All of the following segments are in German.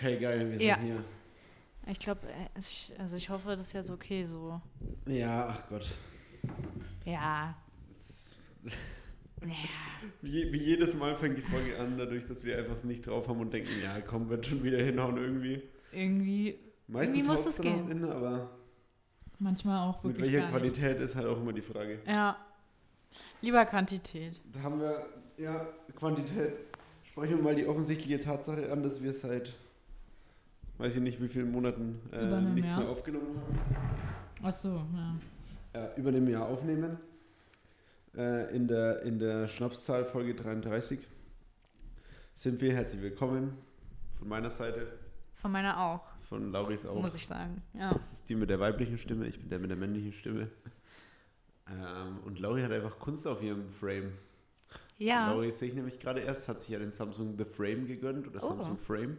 Okay, geil, wir sind Ja. hier. Ich glaube, ich, also ich hoffe, das ist jetzt okay so. Ja, ach Gott. Ja. Wie, wie jedes Mal fängt die Folge an, dadurch, dass wir einfach nicht drauf haben und denken, ja, komm, wird schon wieder hinhauen irgendwie. Irgendwie. Meistens muss haut's es gehen. hin, aber Manchmal auch mit wirklich. welcher gar nicht. Qualität ist halt auch immer die Frage. Ja. Lieber Quantität. Da haben wir, ja, Quantität. Sprechen wir mal die offensichtliche Tatsache an, dass wir seit, weiß ich nicht wie vielen Monaten äh, einem nichts Jahr. mehr aufgenommen haben. Ach so, ja. Ja, über dem Jahr aufnehmen. Äh, in, der, in der Schnapszahl Folge 33 sind wir herzlich willkommen. Von meiner Seite, Von meiner auch, von Lauris auch. muss ich sagen. Ja. Das ist die mit der weiblichen Stimme, ich bin der mit der männlichen Stimme. Ähm, und Lauri hat einfach Kunst auf ihrem Frame. Ja. Lauri sehe ich nämlich gerade erst, hat sich ja den Samsung The Frame gegönnt oder Oh. Samsung Frame.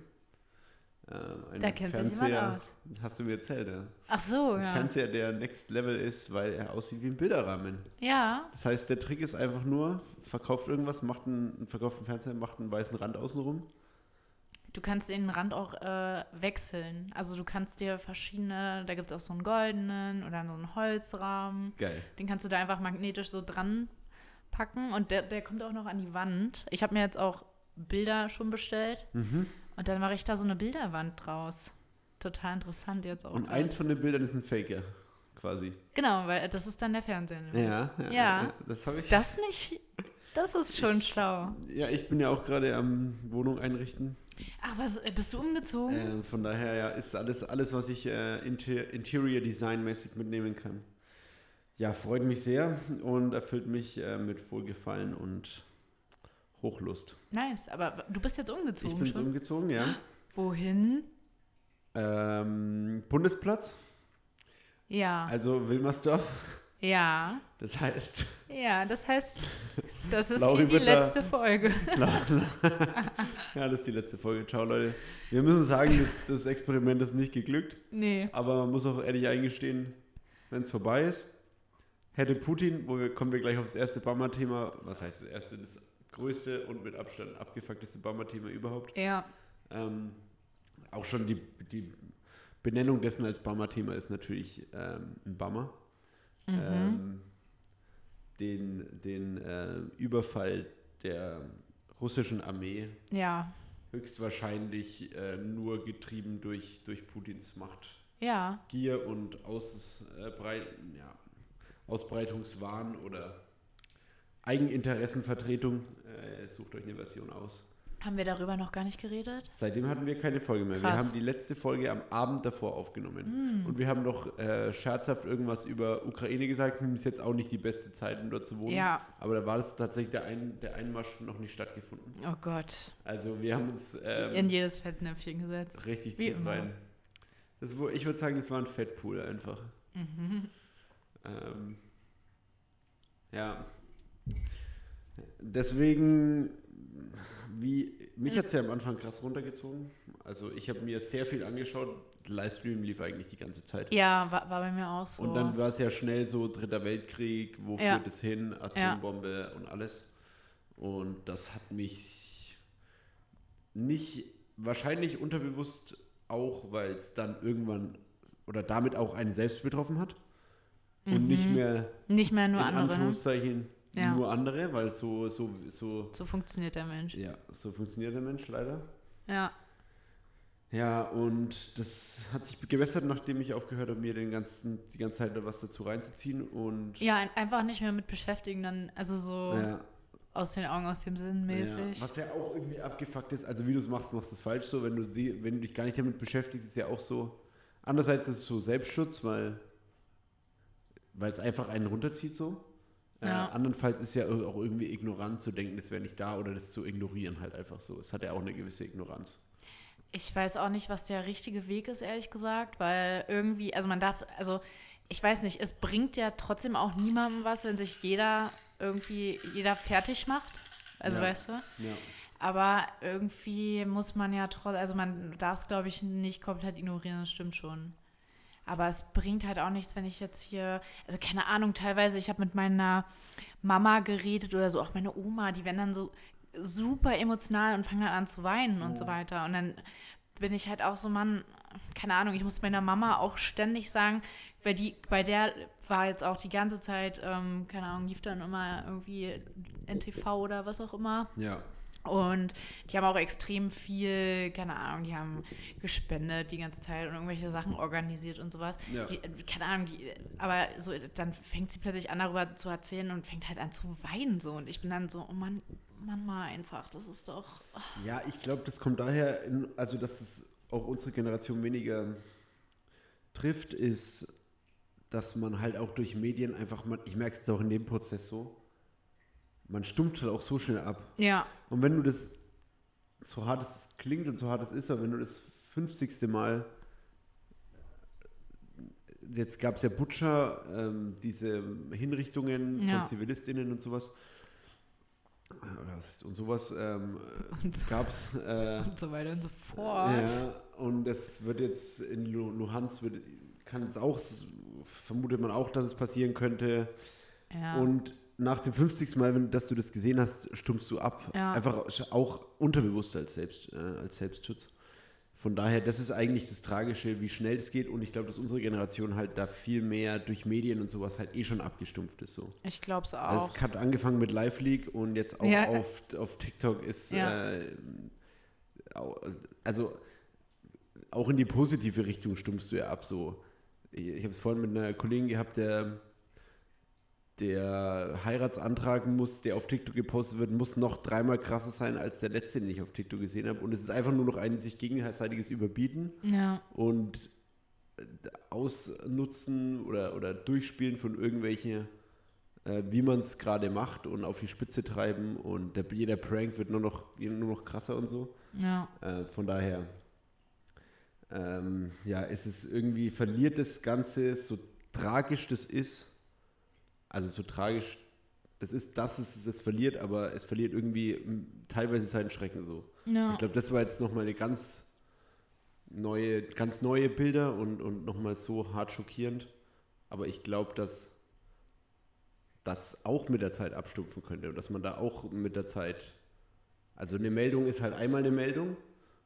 Ein Da kennt sich jemand Fernseher, aus. hast du mir erzählt, ja. Ach so, Ein ja. Fernseher, der Next Level ist, weil er aussieht wie ein Bilderrahmen. Ja. Das heißt, der Trick ist einfach nur, verkauft irgendwas, macht einen, verkauft einen Fernseher, macht einen weißen Rand außenrum. Du kannst den Rand auch äh, wechseln. Also du kannst dir verschiedene, da gibt es auch so einen goldenen oder so einen Holzrahmen. Geil. Den kannst du da einfach magnetisch so dran packen und der, der kommt auch noch an die Wand. Ich habe mir jetzt auch Bilder schon bestellt Mhm. Und dann mache ich da so eine Bilderwand draus. Total interessant jetzt auch. Und eins von den Bildern ist ein Faker, quasi. Genau, weil das ist dann der Fernseher. Ja, ja. Ja. Das habe ich. Ist das nicht? Das ist schon Ich- schlau. Ja, ich bin ja auch gerade am Wohnung einrichten. Ach, was, äh, bist du umgezogen? Ähm, von daher ja, ist alles, alles was ich äh, Inter Interior Design mäßig mitnehmen kann. Ja, freut mich sehr und erfüllt mich äh, mit Wohlgefallen und Hochlust. Nice, aber du bist jetzt Ich umgezogen bin jetzt schon. umgezogen, ja. Wohin? Ähm, Bundesplatz, Ja. also Wilmersdorf. ja. Das heißt, Ja, das heißt, das ist die letzte Folge. ja, das ist die letzte Folge. Ciao, Leute. Wir müssen sagen, das, das Experiment ist nicht geglückt. Nee. Aber man muss auch ehrlich eingestehen, wenn es vorbei ist, hätte Putin, wo wir, kommen wir gleich aufs erste Bama-Thema, was heißt das erste, das größte und mit Abstand abgefuckteste Bama-Thema überhaupt, Ja. ähm, auch schon die, die Benennung dessen als Bama-Thema ist natürlich ähm, ein Bammer. Mhm. Ähm, den den äh, Überfall der russischen Armee Ja. höchstwahrscheinlich äh, nur getrieben durch, durch Putins Macht Ja. Gier und Ausbreit, ja, Ausbreitungswahn oder Eigeninteressenvertretung. Äh, sucht euch eine Version aus. Haben wir darüber noch gar nicht geredet? Seitdem hatten wir keine Folge mehr. Wir Krass. haben die letzte Folge am Abend davor aufgenommen. Und wir haben noch äh, scherzhaft irgendwas über Ukraine gesagt. Hm, Ist jetzt auch nicht die beste Zeit, um dort zu wohnen. Ja. Aber da war das tatsächlich der, Ein der Einmarsch noch nicht stattgefunden. Oh Gott. Also wir haben uns ähm, In jedes Fettnäpfchen gesetzt. richtig Wie tief immer. rein. Das, wo, ich würde sagen, das war ein Fettpool einfach. Mhm. Ähm, ja. Deswegen, wie, mich hat es ja am Anfang krass runtergezogen. Also ich habe mir sehr viel angeschaut. Livestream lief eigentlich die ganze Zeit. Ja, war, war bei mir auch so. Und dann war es ja schnell so Dritter Weltkrieg, wo Ja. führt es hin, Atombombe und alles. Und das hat mich nicht, wahrscheinlich unterbewusst auch, weil es dann irgendwann oder damit auch einen selbst betroffen hat. Und nicht Mhm. mehr Nicht mehr nur in andere. ne? Anführungszeichen Ja. nur andere, weil so, so, so, So funktioniert der Mensch. ja, so funktioniert der Mensch leider. Ja. Ja, und das hat sich gewässert, nachdem ich aufgehört habe, mir den ganzen, die ganze Zeit da was dazu reinzuziehen. Und Ja, ein- einfach nicht mehr mit beschäftigen, dann, also so ja, aus den Augen, aus dem Sinn mäßig. Ja, was ja auch irgendwie abgefuckt ist, also wie du es machst, machst du es falsch so. Wenn du, die, wenn du dich gar nicht damit beschäftigst, ist ja auch so. Andererseits ist es so Selbstschutz, weil weil es einfach einen runterzieht so. Ja. Äh, andernfalls ist ja auch irgendwie ignorant zu denken, das wäre nicht da oder das zu ignorieren halt einfach so. Es hat ja auch eine gewisse Ignoranz. Ich weiß auch nicht, was der richtige Weg ist, ehrlich gesagt, weil irgendwie, also man darf, also ich weiß nicht, es bringt ja trotzdem auch niemandem was, wenn sich jeder irgendwie, jeder fertig macht. Also Ja. weißt du? Ja. Aber irgendwie muss man ja trotzdem, also man darf es, glaube ich, nicht komplett ignorieren, das stimmt schon. Aber es bringt halt auch nichts, wenn ich jetzt hier, also keine Ahnung, teilweise, ich habe mit meiner Mama geredet oder so, auch meine Oma, die werden dann so super emotional und fangen dann an zu weinen und so weiter. Und dann bin ich halt auch so, Mann, keine Ahnung, ich muss meiner Mama auch ständig sagen, weil die, bei der war jetzt auch die ganze Zeit, ähm, keine Ahnung, lief dann immer irgendwie NTV oder was auch immer. Ja. Und die haben auch extrem viel, keine Ahnung, die haben gespendet die ganze Zeit und irgendwelche Sachen organisiert und sowas. Ja. Die, keine Ahnung, die, aber so, dann fängt sie plötzlich an, darüber zu erzählen und fängt halt an zu weinen so. Und ich bin dann so, oh Mann, Mann mal einfach, das ist doch. ah. Ja, ich glaube, das kommt daher, in, also dass es auch unsere Generation weniger trifft, ist, dass man halt auch durch Medien einfach, man, ich merke es auch in dem Prozess so, man stumpft halt auch so schnell ab. Ja, Und wenn du das, so hart es klingt und so hart es ist, aber wenn du das 50. Mal, jetzt gab es ja Butcher, ähm, diese Hinrichtungen Ja. von ZivilistInnen und sowas, oder was heißt, und sowas ähm, Und so- gab es. Äh, und so weiter und so fort. ja, und es wird jetzt in Lu- Luhansk, wird, kann es auch, vermutet man auch, dass es passieren könnte. Ja. Und nach dem 50. Mal, wenn, dass du das gesehen hast, stumpfst du ab. Ja. Einfach auch unterbewusst als, Selbst, äh, als Selbstschutz. Von daher, das ist eigentlich das Tragische, wie schnell es geht. Und ich glaube, dass unsere Generation halt da viel mehr durch Medien und sowas halt eh schon abgestumpft ist. So. ich glaube es auch. Also es hat angefangen mit Live League und jetzt auch Ja. auf, auf TikTok ist Ja. äh, also auch in die positive Richtung stumpfst du ja ab. So. Ich habe es vorhin mit einer Kollegin gehabt, der, der Heiratsantrag muss, der auf TikTok gepostet wird, muss noch dreimal krasser sein als der letzte, den ich auf TikTok gesehen habe. Und es ist einfach nur noch ein sich gegenseitiges Überbieten ja. und äh, Ausnutzen oder, oder Durchspielen von irgendwelche, äh, wie man es gerade macht und auf die Spitze treiben und der, jeder Prank wird nur noch, nur noch krasser und so. Ja. Äh, von daher, ähm, ja, es ist irgendwie, verliert das Ganze, so tragisch das ist, also so tragisch das ist, dass es das verliert, aber es verliert irgendwie teilweise seinen Schrecken so. ja. Ich glaube, das war jetzt nochmal eine ganz neue, ganz neue Bilder und, und nochmal so hart schockierend. Aber ich glaube, dass das auch mit der Zeit abstumpfen könnte und dass man da auch mit der Zeit. Also eine Meldung ist halt einmal eine Meldung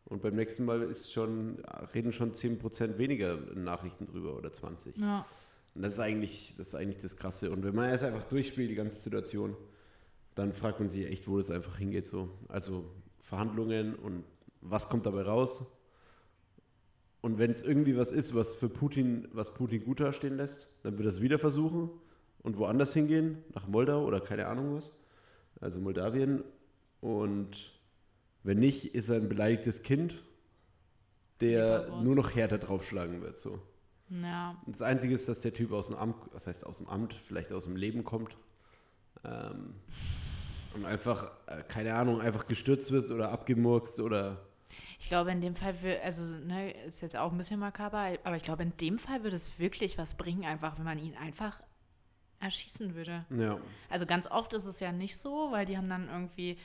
und beim nächsten Mal ist schon, reden schon 10% weniger Nachrichten drüber oder 20. ja. Und das ist eigentlich, das ist eigentlich das Krasse. Und wenn man jetzt einfach durchspielt, die ganze Situation, dann fragt man sich echt, wo das einfach hingeht. So. Also Verhandlungen und was kommt dabei raus? Und wenn es irgendwie was ist, was für Putin, was Putin gut dastehen lässt, dann wird er es wieder versuchen und woanders hingehen, nach Moldau oder keine Ahnung was. Also Moldawien. Und wenn nicht, ist er ein beleidigtes Kind, der nur noch härter draufschlagen wird. So. Ja. Das Einzige ist, dass der Typ aus dem Amt, was heißt aus dem Amt, vielleicht aus dem Leben kommt. Ähm, und einfach, äh, keine Ahnung, einfach gestürzt wird oder abgemurkst oder. Ich glaube, in dem Fall, will, also, ne, ist jetzt auch ein bisschen makaber, aber ich glaube, in dem Fall würde es wirklich was bringen, einfach, wenn man ihn einfach erschießen würde. Ja. Also ganz oft ist es ja nicht so, weil die haben dann irgendwie,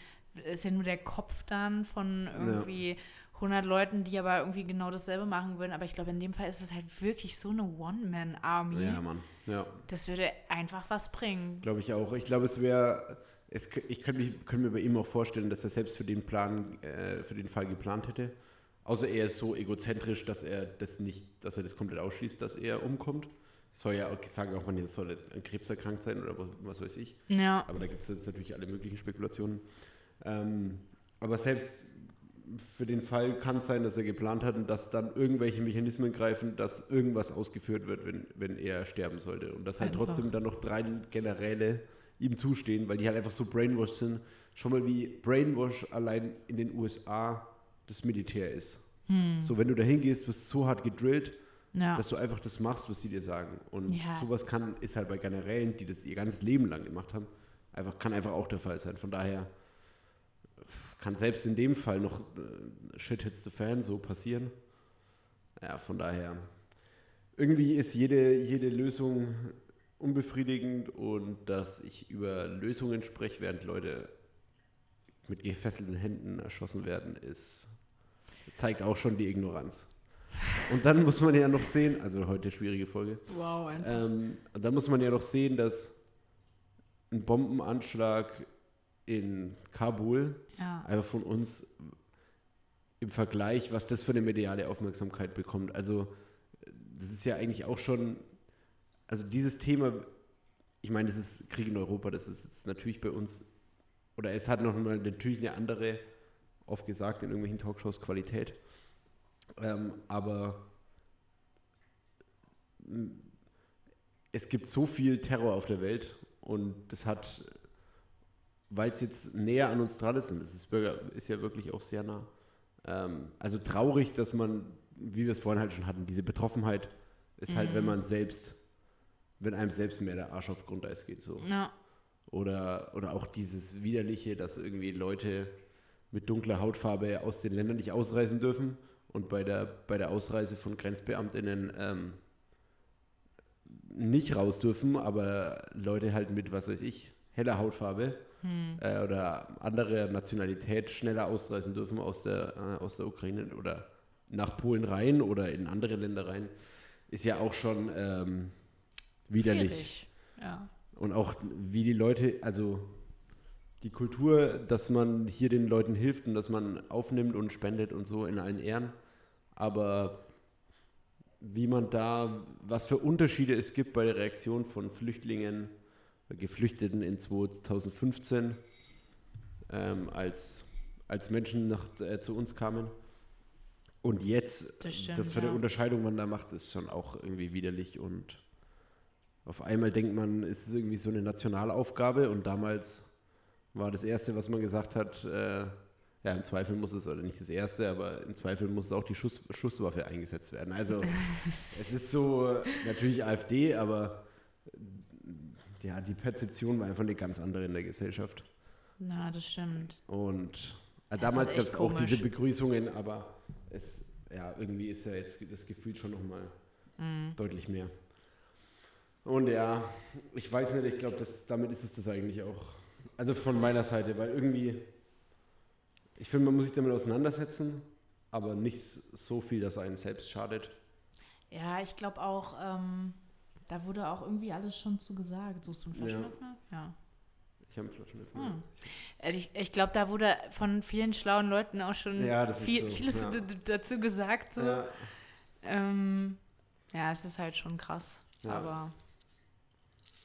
ist ja nur der Kopf dann von irgendwie 100 Leuten, die aber irgendwie genau dasselbe machen würden. Aber ich glaube, in dem Fall ist es halt wirklich so eine One-Man-Army. Ja, Mann. Ja, Das würde einfach was bringen. glaube ich auch. Ich glaube, es wäre. Es, ich könnte könnte mir bei ihm auch vorstellen, dass er selbst für den Plan, äh, für den Fall geplant hätte. Außer er ist so egozentrisch, dass er das nicht, dass er das komplett ausschließt, dass er umkommt. Soll ja auch sagen auch man, jetzt soll an Krebs erkrankt sein oder was, was weiß ich. Ja, Aber da gibt es jetzt natürlich alle möglichen Spekulationen. Ähm, aber selbst für den Fall kann es sein, dass er geplant hat und dass dann irgendwelche Mechanismen greifen, dass irgendwas ausgeführt wird, wenn, wenn er sterben sollte. Und dass halt Einfach. trotzdem dann noch drei Generäle ihm zustehen, weil die halt einfach so brainwashed sind. Schon mal wie Brainwash allein in den USA das Militär ist. So, wenn du da hingehst, wirst du so hart gedrillt, ja. dass du einfach das machst, was die dir sagen. Und Ja. sowas kann, ist halt bei Generälen, die das ihr ganzes Leben lang gemacht haben, einfach, kann einfach auch der Fall sein. Von daher kann selbst in dem Fall noch äh, Shit hits the fan so passieren. Ja, von daher. Irgendwie ist jede, jede Lösung unbefriedigend und dass ich über Lösungen spreche, während Leute mit gefesselten Händen erschossen werden, ist, zeigt auch schon die Ignoranz. Und dann muss man ja noch sehen, also heute schwierige Folge, wow, einfach. ähm, und dann muss man ja noch sehen, dass ein Bombenanschlag in Kabul ja. einfach von uns im Vergleich, was das für eine mediale Aufmerksamkeit bekommt. Also das ist ja eigentlich auch schon, also dieses Thema, ich meine, das ist Krieg in Europa, das ist jetzt natürlich bei uns, oder es hat noch mal natürlich eine andere, oft gesagt in irgendwelchen Talkshows, Qualität. Ähm, aber es gibt so viel Terror auf der Welt und das hat, weil es jetzt näher an uns dran ist, es ist, ist ja wirklich auch sehr nah, ähm, also traurig, dass man, wie wir es vorhin halt schon hatten, diese Betroffenheit ist halt, wenn mhm. man selbst, wenn einem selbst mehr der Arsch auf Grundeis geht, so. Ja. Oder, oder auch dieses Widerliche, dass irgendwie Leute mit dunkler Hautfarbe aus den Ländern nicht ausreisen dürfen und bei der, bei der Ausreise von GrenzbeamtInnen ähm, nicht raus dürfen, aber Leute halt mit, was weiß ich, heller Hautfarbe hm. äh, oder andere Nationalität schneller ausreisen dürfen aus der, äh, aus der Ukraine oder nach Polen rein oder in andere Länder rein, ist ja auch schon ähm, widerlich. Ja. Und auch wie die Leute, also die Kultur, dass man hier den Leuten hilft und dass man aufnimmt und spendet und so in allen Ehren. Aber wie man da, was für Unterschiede es gibt bei der Reaktion von Flüchtlingen, Geflüchteten in 2015, ähm, als, als Menschen nach, äh, zu uns kamen. Und jetzt, das, stimmt, das für ja. eine Unterscheidung man da macht, ist schon auch irgendwie widerlich und auf einmal denkt man, es ist irgendwie so eine Nationalaufgabe und damals war das Erste, was man gesagt hat, äh, ja, im Zweifel muss es, oder nicht das Erste, aber im Zweifel muss es auch die Schuss, Schusswaffe eingesetzt werden. Also es ist so, natürlich AfD, aber ja, die Perzeption war einfach eine ganz andere in der Gesellschaft. Na, das stimmt. Und äh, damals gab es auch diese Begrüßungen, aber es, ja, irgendwie ist ja jetzt das Gefühl schon nochmal mm. deutlich mehr. Und ja, ich weiß nicht, ich glaube, damit ist es das eigentlich auch. Also von meiner Seite, weil irgendwie ich finde, man muss sich damit auseinandersetzen, aber nicht so viel, dass einen selbst schadet. Ja, ich glaube auch, ähm, da wurde auch irgendwie alles schon zu gesagt. Suchst du einen Flaschenöffner? Ja. ja. Ich habe einen Flaschenöffner. Hm. Ich, ich glaube, da wurde von vielen schlauen Leuten auch schon ja, viel, so. vieles ja. dazu gesagt. So. Ja. Ähm, ja, es ist halt schon krass. Aber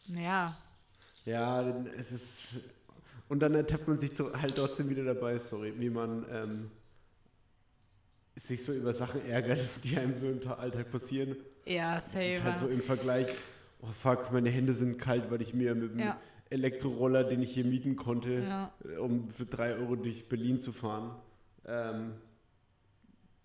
ja. Ja, es ist und dann ertappt man sich halt trotzdem wieder dabei, sorry, wie man ähm, sich so über Sachen ärgert, die einem so im Alltag passieren. Ja, safe. Das ist halt so im Vergleich, oh fuck, meine Hände sind kalt, weil ich mir mit dem ja. Elektroroller, den ich hier mieten konnte, ja. um für drei Euro durch Berlin zu fahren, ähm,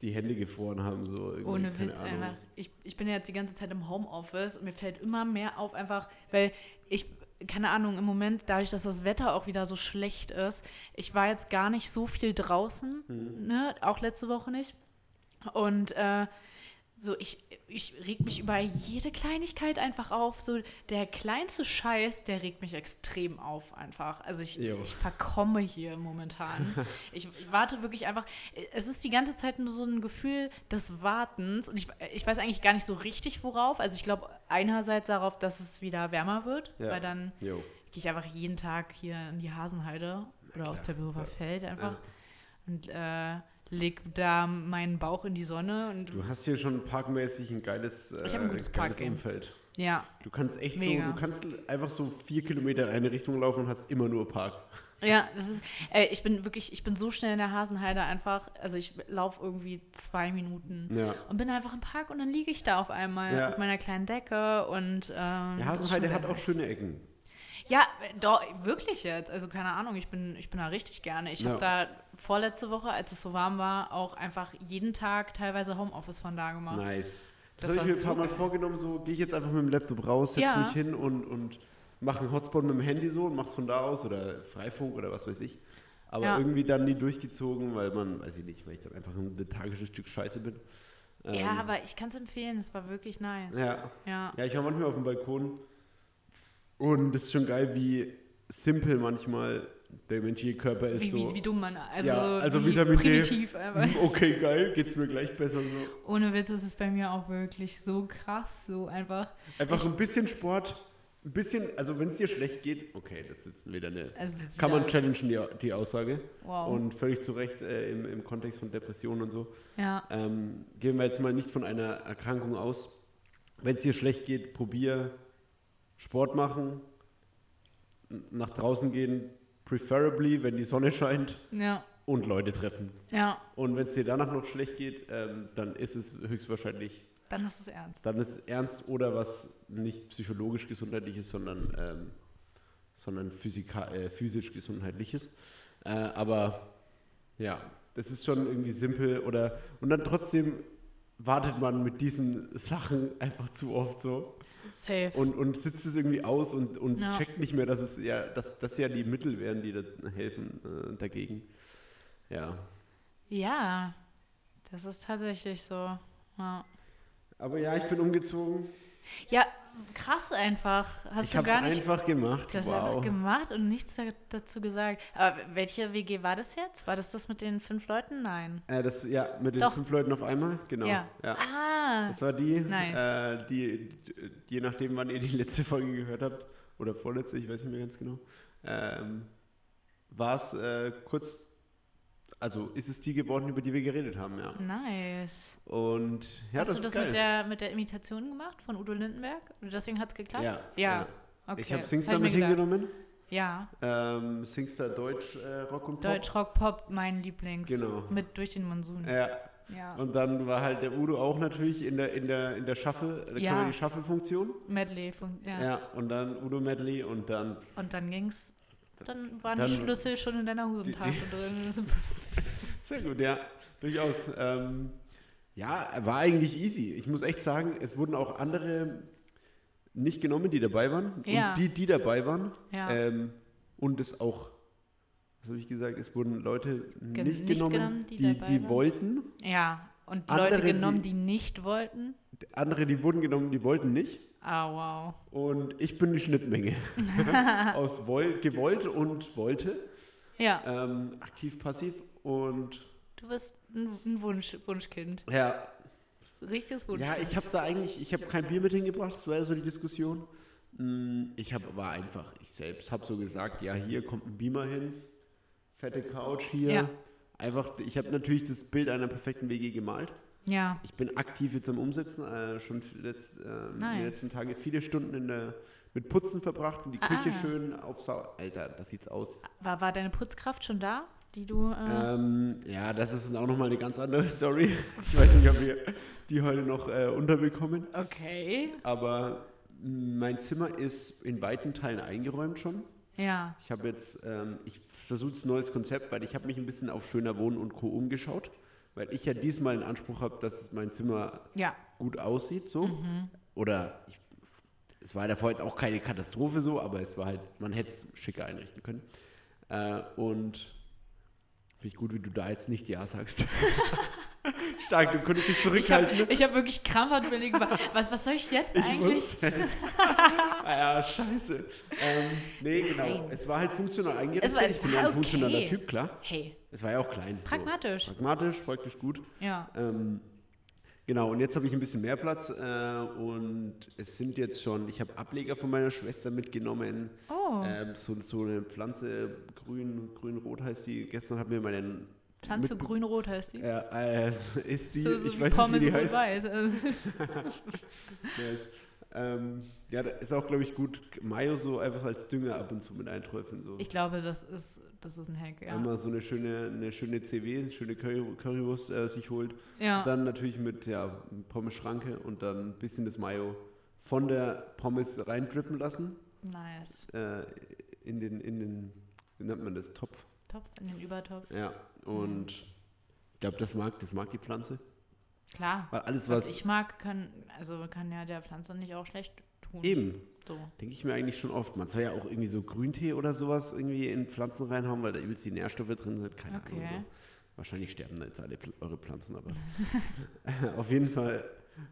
die Hände gefroren haben. So Ohne Witz einfach. Ich, ich bin ja jetzt die ganze Zeit im Homeoffice und mir fällt immer mehr auf, einfach, weil ich keine Ahnung, im Moment, dadurch, dass das Wetter auch wieder so schlecht ist, ich war jetzt gar nicht so viel draußen, mhm. ne? auch letzte Woche nicht. Und äh, so, ich, ich reg mich über jede Kleinigkeit einfach auf. So, der kleinste Scheiß, der regt mich extrem auf einfach. Also ich, ich verkomme hier momentan. ich, ich, warte wirklich einfach. Es ist die ganze Zeit nur so ein Gefühl des Wartens. Und ich, ich weiß eigentlich gar nicht so richtig, worauf. Also ich glaube einerseits darauf, dass es wieder wärmer wird, ja. weil dann gehe ich einfach jeden Tag hier in die Hasenheide oder aus Tempelhofer Feld einfach. Ja. Und äh, leg da meinen Bauch in die Sonne. Und du hast hier schon parkmäßig ein geiles, äh, ich ein gutes geiles Umfeld. Ja. Du kannst echt Mega. so, du kannst einfach so vier Kilometer in eine Richtung laufen und hast immer nur Park. Ja, das ist, äh, ich bin wirklich, ich bin so schnell in der Hasenheide einfach, also ich laufe irgendwie zwei Minuten ja. und bin einfach im Park und dann liege ich da auf einmal ja. auf meiner kleinen Decke und ähm, Die Hasenheide hat auch schöne Ecken. Ja, doch, wirklich jetzt. Also keine Ahnung, ich bin, ich bin da richtig gerne. Ich ja. habe da vorletzte Woche, als es so warm war, auch einfach jeden Tag teilweise Homeoffice von da gemacht. Nice. Das, das habe ich mir ein paar Mal vorgenommen, so gehe ich jetzt einfach mit dem Laptop raus, setze ja. mich hin und, und mache einen Hotspot mit dem Handy so und mache es von da aus oder Freifunk oder was weiß ich. Aber ja. irgendwie dann nie durchgezogen, weil man, weiß ich nicht, weil ich dann einfach ein lethargisches Stück Scheiße bin. Ja, ähm, aber ich kann es empfehlen, es war wirklich nice. Ja. ja. Ja, ich war manchmal auf dem Balkon und es ist schon geil, wie simpel manchmal der menschliche Körper ist. Wie, so, wie, wie dumm man, also, ja, also wie Vitamin primitiv D. Einfach. Okay, geil, geht's mir gleich besser so. Ohne Witz ist es bei mir auch wirklich so krass, so einfach. Einfach ich, ein bisschen Sport ein bisschen, also wenn es dir schlecht geht, okay, das ist jetzt wieder eine, Also ist kann man wieder- challengen, die, die Aussage. Wow. Und völlig zu Recht äh, im, im Kontext von Depressionen und so. ja. Ähm, gehen wir jetzt mal nicht von einer Erkrankung aus. Wenn es dir schlecht geht, probier Sport machen, nach draußen gehen, preferably, wenn die Sonne scheint Ja. und Leute treffen. Ja. Und wenn es dir danach noch schlecht geht, ähm, dann ist es höchstwahrscheinlich, Dann ist es ernst. dann ist es ernst oder was nicht psychologisch gesundheitliches, sondern, ähm, sondern physika äh, physisch gesundheitliches. Äh, aber ja, das ist schon irgendwie simpel oder und dann trotzdem wartet man mit diesen Sachen einfach zu oft so Safe. und, und sitzt es irgendwie aus und, und Ja. checkt nicht mehr, dass es ja, dass das ja die Mittel wären, die da helfen äh, dagegen. Ja. ja. Das ist tatsächlich so. Ja. Aber ja, ich bin umgezogen. Ja, krass einfach. Hast ich du habe es gar nicht einfach gemacht. das wow. einfach gemacht und nichts da- dazu gesagt. Aber welche WG war das jetzt? War das das mit den fünf Leuten? Nein. Äh, das, ja, mit den Doch. fünf Leuten auf einmal, genau. Ja. Ah. Das war die, Nice. äh, die, die, je nachdem, wann ihr die letzte Folge gehört habt, oder vorletzte, ich weiß nicht mehr ganz genau, ähm, war es äh, kurz, also ist es die geworden, über die wir geredet haben, ja. Nice. Und ja, Hast das du ist das geil. mit der, mit der Imitation gemacht von Udo Lindenberg? Und deswegen hat es geklappt? ja, Ja. Okay. Ich habe hab Singstar mir mit hingenommen. Ja. Ähm, Singstar Deutsch, äh, Rock und Pop. Deutsch, Rock, Pop, mein Lieblings. Genau. Mit durch den Monsun. Ja, Ja. und dann war halt der Udo auch natürlich in der, in der, in der Shuffle, der Ja. Comedy Shuffle-Funktion. Medley. Ja. Ja. und dann Udo Medley und dann Und dann ging's. Dann waren Dann- die Schlüssel schon in deiner Hosentasche drin. Sehr gut, ja, durchaus. Ähm, ja, war eigentlich easy. Ich muss echt sagen, es wurden auch andere nicht genommen, die dabei waren. Ja. Und die, die dabei waren. Ja. Ähm, und es auch, was habe ich gesagt, es wurden Leute Gen- nicht, nicht genommen, genommen, die die, dabei die waren. wollten. Ja. Und Andere, Leute genommen, die- die nicht wollten. Andere, die wurden genommen, die wollten nicht. Ah, wow. Und ich bin die Schnittmenge. Aus woll, gewollt und wollte. Ja, Ähm, aktiv, passiv. Und du bist ein, Wunsch, Wunschkind. ja, Richtiges Wunschkind. Ja, ich habe da eigentlich, ich habe kein Bier mit hingebracht, das war ja so die Diskussion. Mm, Ich hab, war einfach, ich selbst habe so gesagt, ja, hier kommt ein Beamer hin, fette Couch hier. Ja. Einfach, ich habe natürlich das Bild einer perfekten WG gemalt. Ja, Ich bin aktiv jetzt am Umsetzen, äh, schon letzt, ähm, Nice. die letzten Tage viele Stunden in der, mit Putzen verbracht und die Ah. Küche schön aufsau... Alter, das sieht's aus. war, war deine Putzkraft schon da, die du. Äh, Ähm, ja, das ist auch nochmal eine ganz andere Story. Ich weiß nicht, ob wir die heute noch äh, unterbekommen. okay. Aber mh, mein Zimmer ist in weiten Teilen eingeräumt schon. Ja, Ich habe jetzt, ähm, ich versuche ein neues Konzept, weil ich habe mich ein bisschen auf Schöner Wohnen und Co. umgeschaut, weil ich ja diesmal den Anspruch habe, dass mein Zimmer ja. gut aussieht, so. Oder ich, es war davor jetzt auch keine Katastrophe so, aber es war halt, man hätte es schicker einrichten können. Äh, und finde ich gut, wie du da jetzt nicht Ja sagst. Stark, du konntest dich Ich habe zurückhalten. ne? ich hab wirklich krampfhaft überlegt, was, was soll ich jetzt Ich eigentlich? wusste es. ah ja, scheiße. Ähm, nee, genau. Nein. Es war halt funktional eingerichtet. War- ich bin ja ein funktionaler. Typ, klar. Hey, Es war ja auch klein. Pragmatisch. So. Pragmatisch, praktisch gut. ja. Ähm, genau, und jetzt habe ich ein bisschen mehr Platz äh, und es sind jetzt schon, ich habe Ableger von meiner Schwester mitgenommen. Oh, Ähm, so, so eine Pflanze, grün, grün-rot heißt die. Gestern hat mir meine. Pflanze grün-rot heißt die. Ja, äh, es ist die, so, so ich weiß nicht, wie Pommes die heißt. Also, Nice. Ähm, ja, da ist auch, glaube ich, gut, Mayo so einfach als Dünger ab und zu mit einträufeln. So. Ich glaube, das ist, das ist ein Hack, ja. Einmal so eine schöne, eine schöne CW, eine schöne Curry, Currywurst äh, sich holt. Ja, Dann natürlich mit ja, Pommes-Schranke und dann ein bisschen das Mayo von der Pommes reindrippen lassen. nice. Äh, in den, in den, wie nennt man das, Topf. Topf in den Übertopf. Ja, und ich glaube, das mag, das mag die Pflanze. Klar. Weil alles, Was, was, ich mag, kann, also kann ja der Pflanze nicht auch schlecht tun. eben, So. denke ich mir eigentlich schon oft. Man soll ja auch irgendwie so Grüntee oder sowas irgendwie in Pflanzen reinhauen, weil da übelst die Nährstoffe drin sind. Keine Okay. Ahnung. So. Wahrscheinlich sterben da jetzt alle eure Pflanzen, aber auf jeden Fall.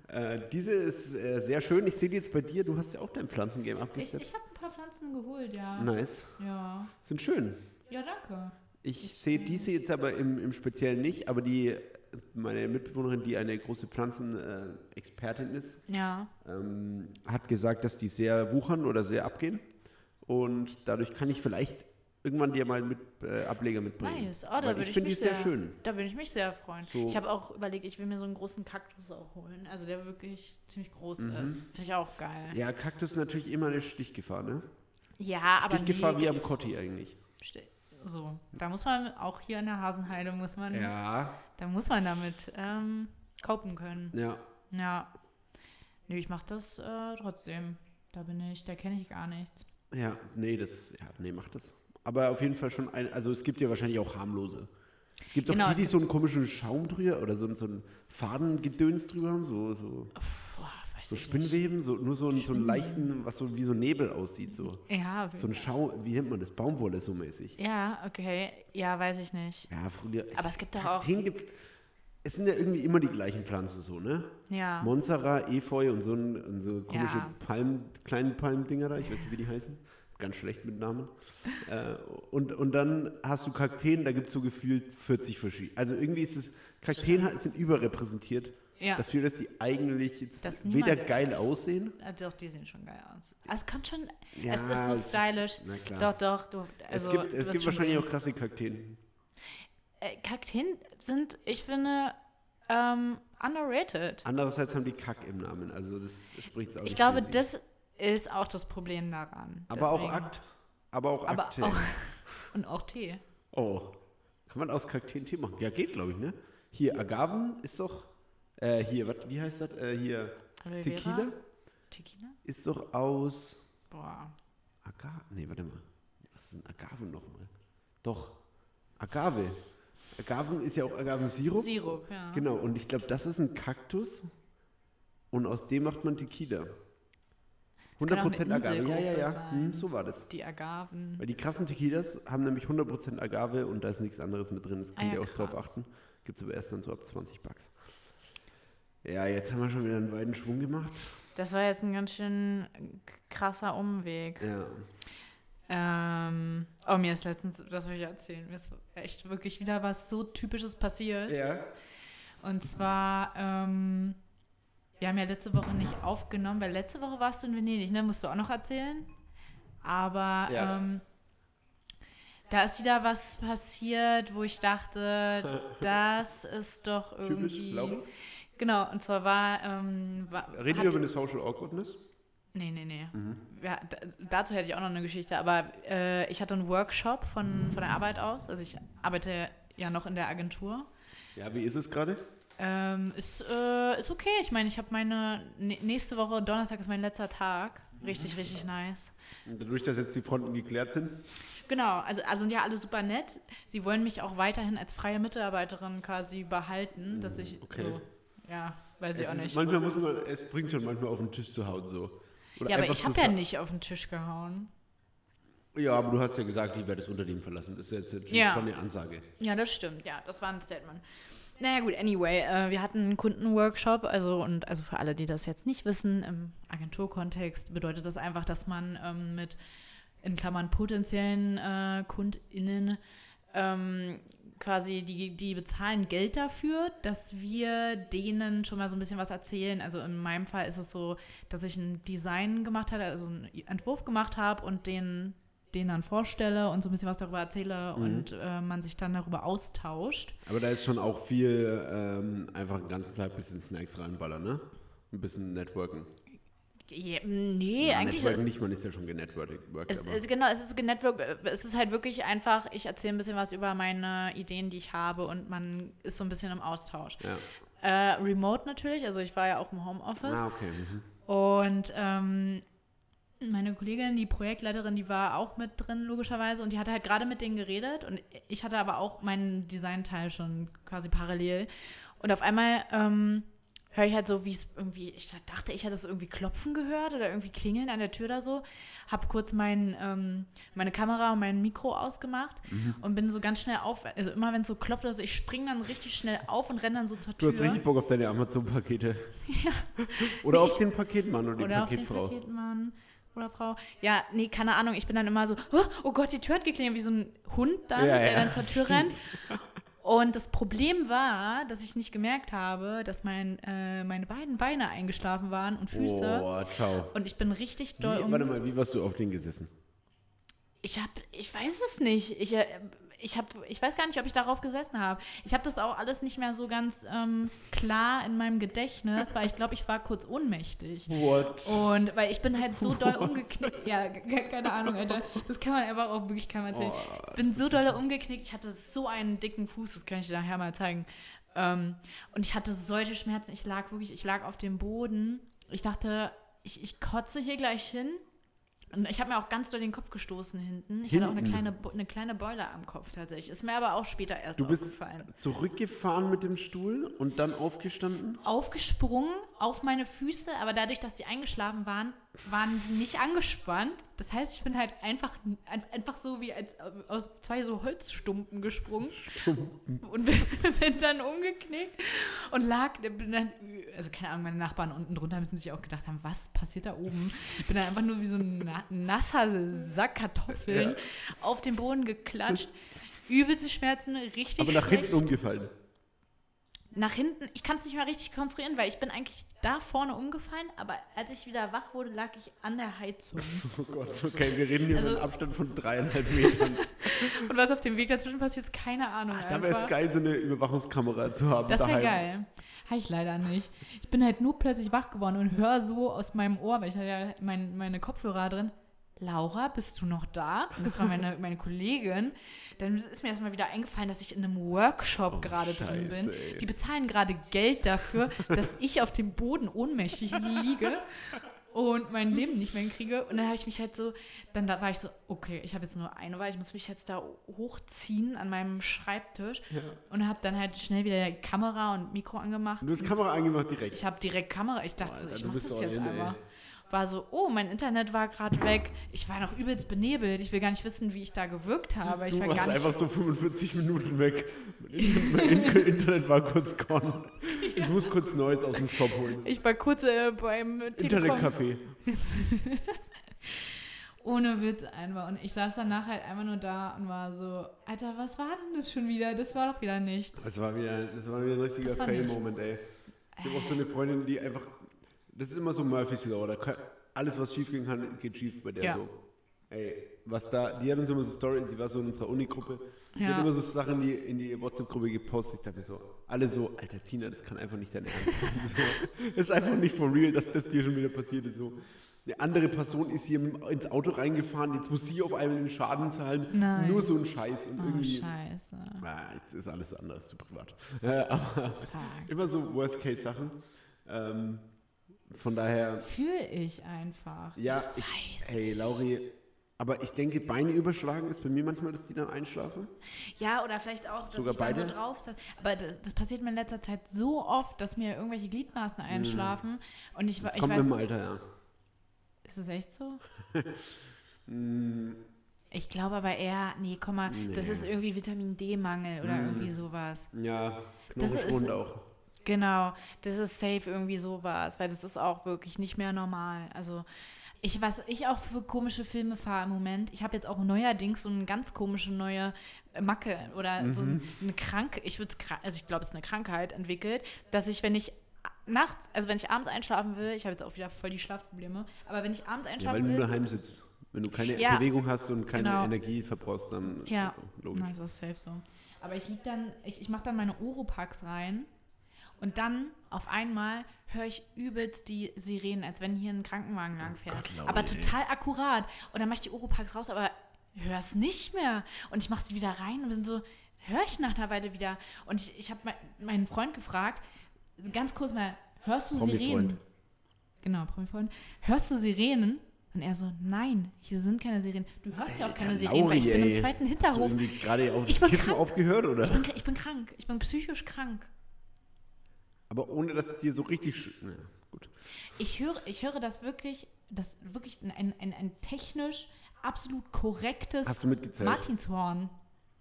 Äh, diese ist äh, sehr schön. Ich sehe die jetzt bei dir. Du hast ja auch dein Pflanzengame Ich, abgesteppt. ich habe ein paar Pflanzen geholt, ja. Nice. Ja. Sind schön. Ja, danke. Ich sehe diese jetzt aber im, im Speziellen nicht, aber die meine Mitbewohnerin, die eine große Pflanzenexpertin ist, Ja. ähm, hat gesagt, dass die sehr wuchern oder sehr abgehen. Und dadurch kann ich vielleicht irgendwann dir mal mit, äh, Ableger mitbringen. Nice. Oh, da ich ich finde die mich sehr sehr- schön. Da würde ich mich sehr freuen. So- Ich habe auch überlegt, ich will mir so einen großen Kaktus auch holen. Also der wirklich ziemlich groß Mhm. ist. Finde ich auch geil. Ja, Kaktus ist natürlich immer eine Stichgefahr, ne? Ja, aber Stichgefahr wie am Kotti eigentlich. Ste- So, da muss man auch hier in der Hasenheide muss man, Ja, da muss man damit ähm, copen können. ja. Ja. Nö, ich mache das äh, trotzdem. Da bin ich, da kenne ich gar nichts. Ja, nee, das, ja, nee, macht das. Aber auf jeden Fall schon ein, also es gibt ja wahrscheinlich auch harmlose. Es gibt auch Genau, die, die so einen komischen Schaum drüber oder so, so ein Fadengedöns drüber haben, so, so, weiß so Spinnweben, so, nur so, einen- so einen leichten, was so wie so Nebel aussieht, so. Ja, So ein Schaum, wie nennt man das? Baumwolle so mäßig. ja, okay. Ja, weiß ich nicht. Ja, früher. Aber es gibt doch auch- gibt, es sind ja irgendwie immer die gleichen Pflanzen so, ne? Ja. Monstera, Efeu und so, ein, und so komische Ja. Palm, kleinen Palmdinger da, ich weiß nicht, wie die heißen. Ganz schlecht mit Namen. Äh, und, und dann hast du Kakteen, da gibt es so gefühlt 40 verschiedene. Also irgendwie ist es, Kakteen sind überrepräsentiert Ja. dafür, dass die eigentlich jetzt Dass weder geil aussehen. Doch, die sehen schon geil aus. Ah, Es kommt schon. Ja, es ist so ist- stylisch. na klar. Doch, doch. Du, also, es gibt, es gibt wahrscheinlich auch krasse Kakteen. Äh, Kakteen sind, ich finde, ähm, underrated. Andererseits haben die Kack im Namen, also das spricht auch Ich nicht glaube, das ist auch das Problem daran. Aber auch Deswegen- Akt. Aber auch Aber Akte. auch, und auch Tee. Oh, kann man aus Kakteen Tee machen? Ja, geht, glaube ich, ne? Hier, Agaven ist doch, äh, hier, wat, wie heißt das? Äh, hier, Aloe Vera? Tequila Tequila? ist doch aus Boah. Agave. Nee, warte mal. Was ist denn Agaven nochmal? Doch, Agave. Agaven ist ja auch Agavensirup. Sirup, ja. Genau, und ich glaube, das ist ein Kaktus und aus dem macht man Tequila. kann auch eine 100% Agave, ja, ja, ja. Hm, so war das. Die Agaven. Weil die krassen Tequilas haben nämlich 100% Agave und da ist nichts anderes mit drin. Das könnt Ah ja, ihr auch drauf krass. achten. Gibt es aber erst dann so ab 20 Bucks. Ja, jetzt haben wir schon wieder einen weiten Schwung gemacht. Das war jetzt ein ganz schön krasser Umweg. Ja. Ähm, oh, mir ist letztens, das will ich erzählen, mir ist echt wirklich wieder was so Typisches passiert. Ja. Und zwar, ähm, wir haben ja letzte Woche nicht aufgenommen, weil letzte Woche warst du in Venedig, ne? Musst du auch noch erzählen. Aber Ja. ähm, da ist wieder was passiert, wo ich dachte, das ist doch Typisch, irgendwie. glaube Genau, und zwar war. Ähm, war Reden wir über eine Social Awkwardness? Nee, nee, nee. Mhm. Ja, dazu hätte ich auch noch eine Geschichte, aber äh, ich hatte einen Workshop von, von der Arbeit aus. Also ich arbeite ja noch in der Agentur. Ja, wie ist es gerade? Ähm, ist, äh, ist okay. Ich meine, ich habe meine nä- nächste Woche, Donnerstag ist mein letzter Tag. Richtig, richtig nice. Und Dadurch, dass jetzt die Fronten geklärt sind. Genau, also, also sind ja alle super nett. Sie wollen mich auch weiterhin als freie Mitarbeiterin quasi behalten, dass ich okay. so, ja, weiß ich auch ist, nicht. manchmal muss man, es bringt schon manchmal auf den Tisch zu hauen so. Oder Ja, aber ich habe ja nicht auf den Tisch gehauen. Ja, aber du hast ja gesagt, ich werde das Unternehmen verlassen. Das ist jetzt Ja. schon eine Ansage. Ja, das stimmt, ja, das war ein Statement. Naja gut, anyway, äh, wir hatten einen Kundenworkshop, also und also für alle, die das jetzt nicht wissen, im Agenturkontext bedeutet das einfach, dass man ähm, mit in Klammern potenziellen äh, KundInnen ähm, quasi, die, die bezahlen Geld dafür, dass wir denen schon mal so ein bisschen was erzählen. Also in meinem Fall ist es so, dass ich ein Design gemacht habe, also einen Entwurf gemacht habe und den, den dann vorstelle und so ein bisschen was darüber erzähle und äh, man sich dann darüber austauscht. Aber da ist schon auch viel ähm, einfach ein ganz klein bisschen Snacks reinballern, ne? Ein bisschen Networken. Ja, nee, Ja, eigentlich Networken ist nicht, man ist ja schon genetworked. es, es, genau, es ist genetwork, es ist halt wirklich einfach, ich erzähle ein bisschen was über meine Ideen, die ich habe und man ist so ein bisschen im Austausch. ja. Äh, remote natürlich, also ich war ja auch im Homeoffice. Ah, okay. Mhm. Und ähm, meine Kollegin, die Projektleiterin, die war auch mit drin, logischerweise. Und die hatte halt gerade mit denen geredet. Und ich hatte aber auch meinen Designteil schon quasi parallel. Und auf einmal ähm, höre ich halt so, wie es irgendwie, ich dachte, ich hätte es irgendwie klopfen gehört oder irgendwie klingeln an der Tür oder so. Hab kurz mein, ähm, meine Kamera und mein Mikro ausgemacht Mhm. und bin so ganz schnell auf. Also immer wenn es so klopft oder so, ich springe dann richtig schnell auf und renne dann so zur Du Tür. hast richtig Bock auf deine Amazon-Pakete. Oder auf den Paketmann oder die Oder auf den Paketfrau. Paketmann oder Frau. Ja, nee, keine Ahnung. Ich bin dann immer so, oh, oh Gott, die Tür hat geklingelt, wie so ein Hund dann, Ja, der ja, dann zur Tür stimmt. rennt. Und das Problem war, dass ich nicht gemerkt habe, dass mein, äh, meine beiden Beine eingeschlafen waren und Füße. Oh, ciao. Und ich bin richtig Wie, doll um warte mal, wie warst du auf den gesessen? Ich habe, ich weiß es nicht. Ich, äh, ich habe, ich weiß gar nicht, ob ich darauf gesessen habe. Ich habe das auch alles nicht mehr so ganz ähm, klar in meinem Gedächtnis, weil ich glaube, ich war kurz ohnmächtig. What? Und weil ich bin halt so doll umgeknickt. Ja, ke- keine Ahnung, Alter. Das kann man einfach auch wirklich keinem erzählen. Oh, ich bin so doll umgeknickt. Ich hatte so einen dicken Fuß, das kann ich dir nachher mal zeigen. Ähm, und ich hatte solche Schmerzen. Ich lag wirklich, ich lag auf dem Boden. Ich dachte, ich, ich kotze hier gleich hin. Und ich habe mir auch ganz doll den Kopf gestoßen hinten. Ich hatte auch eine Hinten? kleine, eine kleine Beule am Kopf tatsächlich. Ist mir aber auch später erst Du bist aufgefallen. zurückgefahren mit dem Stuhl und dann aufgestanden? Aufgesprungen auf meine Füße, aber dadurch, dass die eingeschlafen waren, waren die nicht angespannt. Das heißt, ich bin halt einfach, ein- einfach so wie als äh, aus zwei so Holzstumpen gesprungen Stumpen. und bin, bin dann umgeknickt und lag, dann, also keine Ahnung, meine Nachbarn unten drunter müssen sich auch gedacht haben, was passiert da oben? Bin dann einfach nur wie so ein na nasser Sack Kartoffeln auf den Boden geklatscht. Übelste Schmerzen, richtig Aber nach schlecht. hinten umgefallen. Nach hinten, ich kann es nicht mehr richtig konstruieren, weil ich bin eigentlich da vorne umgefallen, aber als ich wieder wach wurde, lag ich an der Heizung. Oh Gott, okay, wir reden hier Also- über einen Abstand von dreieinhalb Metern. Und was auf dem Weg dazwischen passiert, ist keine Ahnung. Da wäre es geil, so eine Überwachungskamera zu haben. Das wäre geil. Habe ich leider nicht. Ich bin halt nur plötzlich wach geworden und höre so aus meinem Ohr, weil ich hatte ja mein, meine Kopfhörer drin. Laura, bist du noch da? Und das war meine, meine Kollegin. Dann ist mir erstmal wieder eingefallen, dass ich in einem Workshop gerade drin bin. Oh, ey. Die bezahlen gerade Geld dafür, dass ich auf dem Boden ohnmächtig liege und mein Leben nicht mehr kriege. Und dann habe ich mich halt so, dann da war ich so, okay, ich habe jetzt nur eine Wahl, ich muss mich jetzt da hochziehen an meinem Schreibtisch und habe dann halt schnell wieder Kamera und Mikro angemacht. Du hast Kamera angemacht direkt. Ich habe direkt Kamera, ich dachte, so, Alter, ich du mache das so jetzt einmal. War so, oh, mein Internet war gerade weg. Ich war noch übelst benebelt. Ich will gar nicht wissen, wie ich da gewirkt habe. Ich Du war warst einfach so 45 Minuten weg. Mein In- mein In- Internet war kurz gone. Ich muss kurz Neues aus dem Shop holen. Ich war kurz äh, beim. Internetcafé. Ohne Witz einfach. Und ich saß danach halt einfach nur da und war so, Alter, was war denn das schon wieder? Das war doch wieder nichts. Das war wieder, das war wieder ein richtiger Fail-Moment, ey. Ich habe auch so eine Freundin, die einfach. Das ist immer so Murphy's Law. Da kann, alles, was schief gehen kann, geht schief bei der Ja. so. Ey, was da, die hat uns immer so Story, die war so in unserer Uni-Gruppe. Die Ja. hat immer so Sachen die in die WhatsApp-Gruppe gepostet. Ich dachte mir so, alle so, Alter Tina, das kann einfach nicht dein Ernst sein. So, das ist einfach nicht for real, dass das dir schon wieder passiert ist. So. Eine andere Person ist hier ins Auto reingefahren, jetzt muss sie auf einmal den Schaden zahlen. Nein. Nur so ein Scheiß. Und Oh, irgendwie. scheiße. Ah, jetzt ist alles anders zu privat. Äh, aber Fuck. immer so Worst-Case-Sachen. Ähm, von daher, Fühle ich einfach. ja, ich, hey, Lauri, aber ich denke, Beine überschlagen ist bei mir manchmal, dass die dann einschlafen. Ja, oder vielleicht auch, dass Sogar ich dann beide? so drauf sitze. Aber das, das passiert mir in letzter Zeit so oft, dass mir irgendwelche Gliedmaßen einschlafen. Und ich, Mhm. Das ich kommt weiß, mit dem Alter, ja. ist das echt so? Mm, Ich glaube aber eher, nee, komm mal, das Nee. ist irgendwie Vitamin D-Mangel oder Mhm. irgendwie sowas. Ja, Das ist- knochenschonend auch. Genau, das ist safe irgendwie sowas, weil das ist auch wirklich nicht mehr normal. Also ich, was ich auch für komische Filme fahre im Moment, ich habe jetzt auch neuerdings so eine ganz komische neue Macke oder so ein- eine Kranke, ich würde es, also ich glaube, es ist eine Krankheit entwickelt, dass ich, wenn ich nachts, also wenn ich abends einschlafen will, ich habe jetzt auch wieder voll die Schlafprobleme, aber wenn ich abends Ja, weil einschlafen du will, daheim sitzt. Wenn du keine Ja, Bewegung hast und keine genau. Energie verbrauchst, dann ist Ja. das so. Logisch. Na, das ist safe so. Aber ich lieg dann, ich, ich mache dann meine Oropax rein und dann auf einmal höre ich übelst die Sirenen, als wenn hier ein Krankenwagen lang fährt. Gott, Lauri, aber ey. total akkurat. Und dann mache ich die Oropax raus, aber höre es nicht mehr. Und ich mache sie wieder rein und bin so, höre ich nach einer Weile wieder. Und ich, ich habe mein, meinen Freund gefragt, ganz kurz mal, hörst du Promi-Freund. Sirenen? Genau, Promi-Freund. Hörst du Sirenen? Und er so, nein, hier sind keine Sirenen. Du hörst ja auch keine Alter, Sirenen, weil ich bin Lauri, im ey. zweiten Hast du Hinterhof. irgendwie gerade auf das bin Kiffen krank. aufgehört, oder? Ich bin, ich bin krank. Ich bin psychisch krank. Aber ohne, dass es dir so richtig... sch- Na, gut. Ich höre, ich höre das wirklich, das wirklich ein, ein, ein technisch absolut korrektes Hast du mitgezählt? Martinshorn.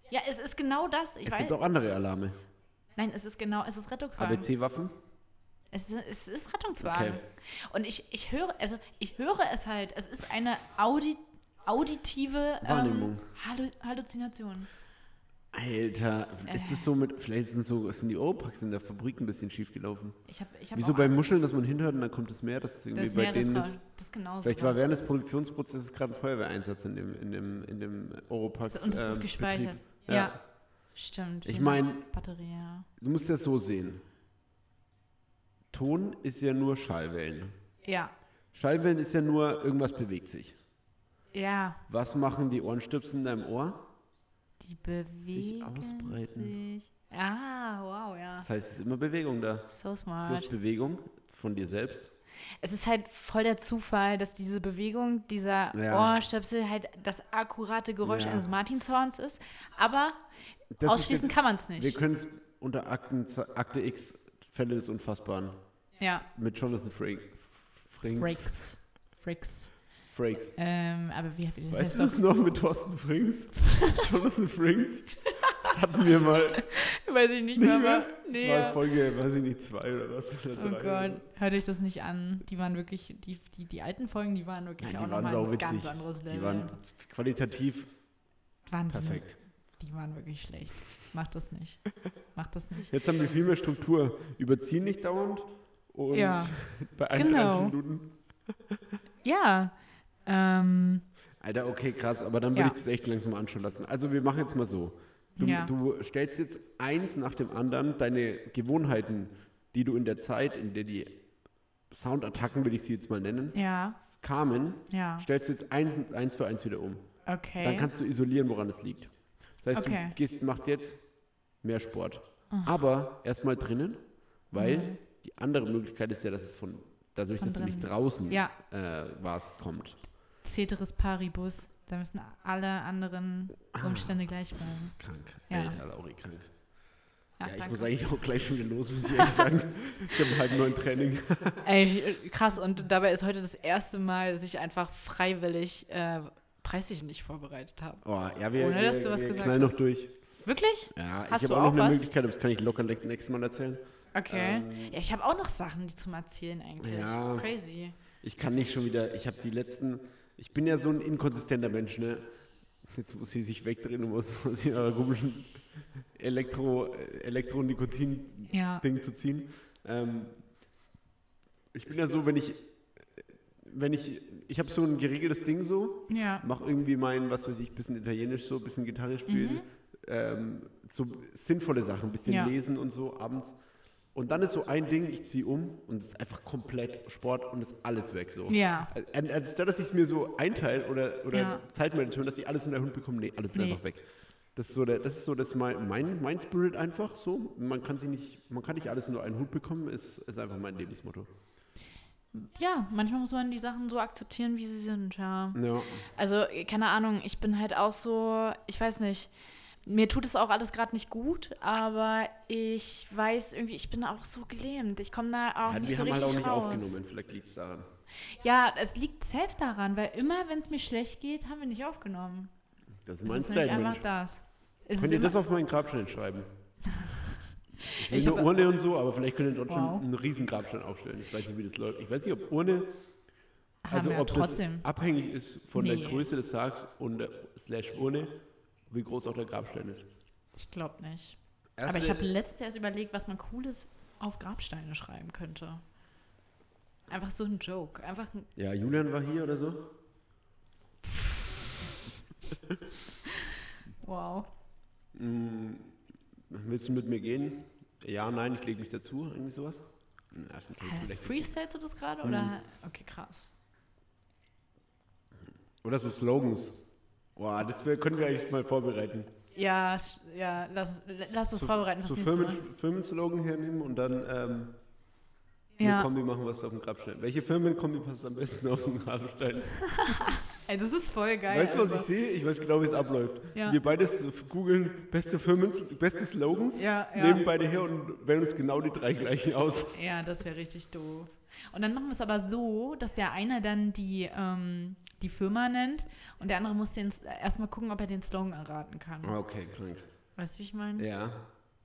Ja, es ist genau das. Ich Es weiß, gibt auch andere Alarme. nein, es ist genau, es ist Rettungswagen. ABC-Waffen? Es ist, es ist Rettungswagen. Okay. Und ich, ich höre, also ich höre es halt. Es ist eine Audi, auditive ähm, Halluzination. Alter, ist das so mit, vielleicht sind, so, sind die Oropax in der Fabrik ein bisschen schief gelaufen. Ich hab, ich hab Wieso bei Muscheln, dass man hinhört und dann kommt das Meer, dass es irgendwie das bei denen ist. das ist genauso. Vielleicht war während des Produktionsprozesses gerade ein Feuerwehreinsatz in dem, in dem, in dem Oropax. Und es ist ähm, gespeichert. Betrieb. Ja. Ja. Stimmt. Ich wie mein- eine Batterie, ja. Du musst das so sehen. Ton ist ja nur Schallwellen. Ja. Schallwellen ist ja nur, irgendwas bewegt sich. Ja. Was machen die Ohrenstöpsel in deinem Ohr? Die bewegen ausbreiten. sich. Ah, wow, ja. Das heißt, es ist immer Bewegung da. So Plus smart. Bewegung von dir selbst. Es ist halt voll der Zufall, dass diese Bewegung dieser Ja. Ohrstöpsel halt das akkurate Geräusch Ja. eines Martinshorns ist. Aber Das ausschließen jetzt- kann man es Wir nicht. können es unter Akten, Akte X Fälle des Unfassbaren Ja. mit Jonathan Frakes. Frings. Frakes. Frakes. Frakes. Ähm, aber wie, das Weißt du das noch mit Thorsten Frings? Jonathan Frings? Das hatten wir mal. Weiß ich nicht, Nicht mehr. mehr? aber- Das Nee. war Folge, weiß ich nicht, zwei oder was? Oder Oh drei Gott, hört euch das nicht an. Die waren wirklich, die, die, die alten Folgen, die waren wirklich Nein, auch die waren nochmal ein ganz anderes. Level. Die waren qualitativ waren perfekt. Die, die waren wirklich schlecht. Macht das nicht. Macht das nicht. Jetzt haben wir viel mehr Struktur. Überziehen nicht dauernd. Und Ja, bei 31 genau. Minuten. ja. Ähm, Alter, okay, krass, aber dann würde Ja. ich das echt langsam anschauen lassen. Also wir machen jetzt mal so. Du, Ja. du stellst jetzt eins nach dem anderen deine Gewohnheiten, die du in der Zeit, in der die Soundattacken, will ich sie jetzt mal nennen, ja, kamen, stellst du jetzt eins, eins für eins wieder um. Okay. Dann kannst du isolieren, woran es liegt. Das heißt, Okay. Du gehst, machst jetzt mehr Sport. Aber erstmal drinnen, weil Mhm. die andere Möglichkeit ist ja, dass es von dadurch, Von dass du nicht draußen Ja. äh, warst, kommt. Ceteris Paribus. Da müssen alle anderen Umstände gleich bleiben. Krank. Ja. Alter, Lauri, krank. Ja, Ja, ich muss eigentlich auch gleich schon wieder los, muss ich ehrlich sagen. Ich habe halb neun Training. Ey, krass. Und dabei ist heute das erste Mal, dass ich einfach freiwillig äh, preislich nicht vorbereitet habe. Oh, ja, wir, Ohne, wir, dass du was wir gesagt knallen hast. noch durch. Wirklich? Ja, Hast ich habe auch noch eine was? Möglichkeit, aber das kann ich locker nächstes Mal erzählen. Okay. Ähm, ja, ich habe auch noch Sachen, die zum Erzählen eigentlich. Ja. Crazy. Ich kann nicht schon wieder, ich habe die letzten, ich bin ja so ein inkonsistenter Mensch, ne? Jetzt muss sie sich wegdrehen und muss aus ihrer komischen Elektro, Elektronikotin-Ding Ja. zu ziehen. Ähm, ich bin ja so, wenn ich, wenn ich, ich habe so ein geregeltes Ding so, Ja. mache irgendwie mein, was weiß ich, bisschen Italienisch so, bisschen Gitarre spielen, ähm, so sinnvolle Sachen, bisschen Ja. lesen und so abends. Und dann ist so ein Ding, ich ziehe um und es ist einfach komplett Sport und ist alles weg so. Ja. An- Anstatt dass ich es mir so einteile oder, oder Ja. Zeitmanagement, dass ich alles in der Hund bekomme, nee, alles ist Nee. einfach weg. Das ist so, der, das ist so das mein, mein, mein Spirit einfach so. Man kann sich nicht, man kann nicht alles nur einen Hut bekommen, ist, ist einfach mein Lebensmotto. Ja, manchmal muss man die Sachen so akzeptieren, wie sie sind, ja. Ja. Also, keine Ahnung, ich bin halt auch so, ich weiß nicht, mir tut es auch alles gerade nicht gut, aber ich weiß irgendwie, ich bin auch so gelähmt. Ich komme da auch Ja, nicht wir so haben richtig halt auch nicht raus. aufgenommen, vielleicht liegt es daran. Ja, es liegt safe daran, weil immer, wenn es mir schlecht geht, haben wir nicht aufgenommen. Das ist Es mein ist nämlich Statement. einfach das. Es Könnt ist ihr das auf meinen Grabstein schreiben? Ich will Ich eine Urne und so, aber vielleicht könnt ihr dort Wow. schon einen riesen Grabstein aufstellen. Ich weiß nicht, wie das läuft. Ich weiß nicht, ob Urne, haben also wir ob das abhängig ist von Nee. der Größe des Sargs und der slash Urne, wie groß auch der Grabstein ist. Ich glaube nicht. Erste, Aber ich habe letztes erst überlegt, was man Cooles auf Grabsteine schreiben könnte. Einfach so ein Joke. Einfach ein. ja, Julian war hier oder so. Wow. Hm, willst du mit mir gehen? Ja, nein, ich lege mich dazu, irgendwie sowas. Na, vielleicht- Freestylst du das gerade? Oder? Okay, krass. Oder so Slogans. Boah, das können wir eigentlich mal vorbereiten. Ja, ja, lass, lass uns So- vorbereiten So Firmen. Firmenslogan hernehmen und dann ähm, eine Ja. Kombi machen, was auf dem Grabstein. Welche Firmenkombi passt am besten auf den Grabstein? Ey, das ist voll geil. weißt du, was ich also. sehe? Ich weiß genau, wie es abläuft. Ja. Wir beide googeln beste Firmen, beste Slogans, Ja, ja. nehmen beide her und wählen uns genau die drei gleichen aus. Ja, das wäre richtig doof. Und dann machen wir es aber so, dass der eine dann die, ähm, die Firma nennt und der andere muss den s- erstmal gucken, ob er den Slogan erraten kann. Okay, krank. Weißt du, wie ich meine? Ja.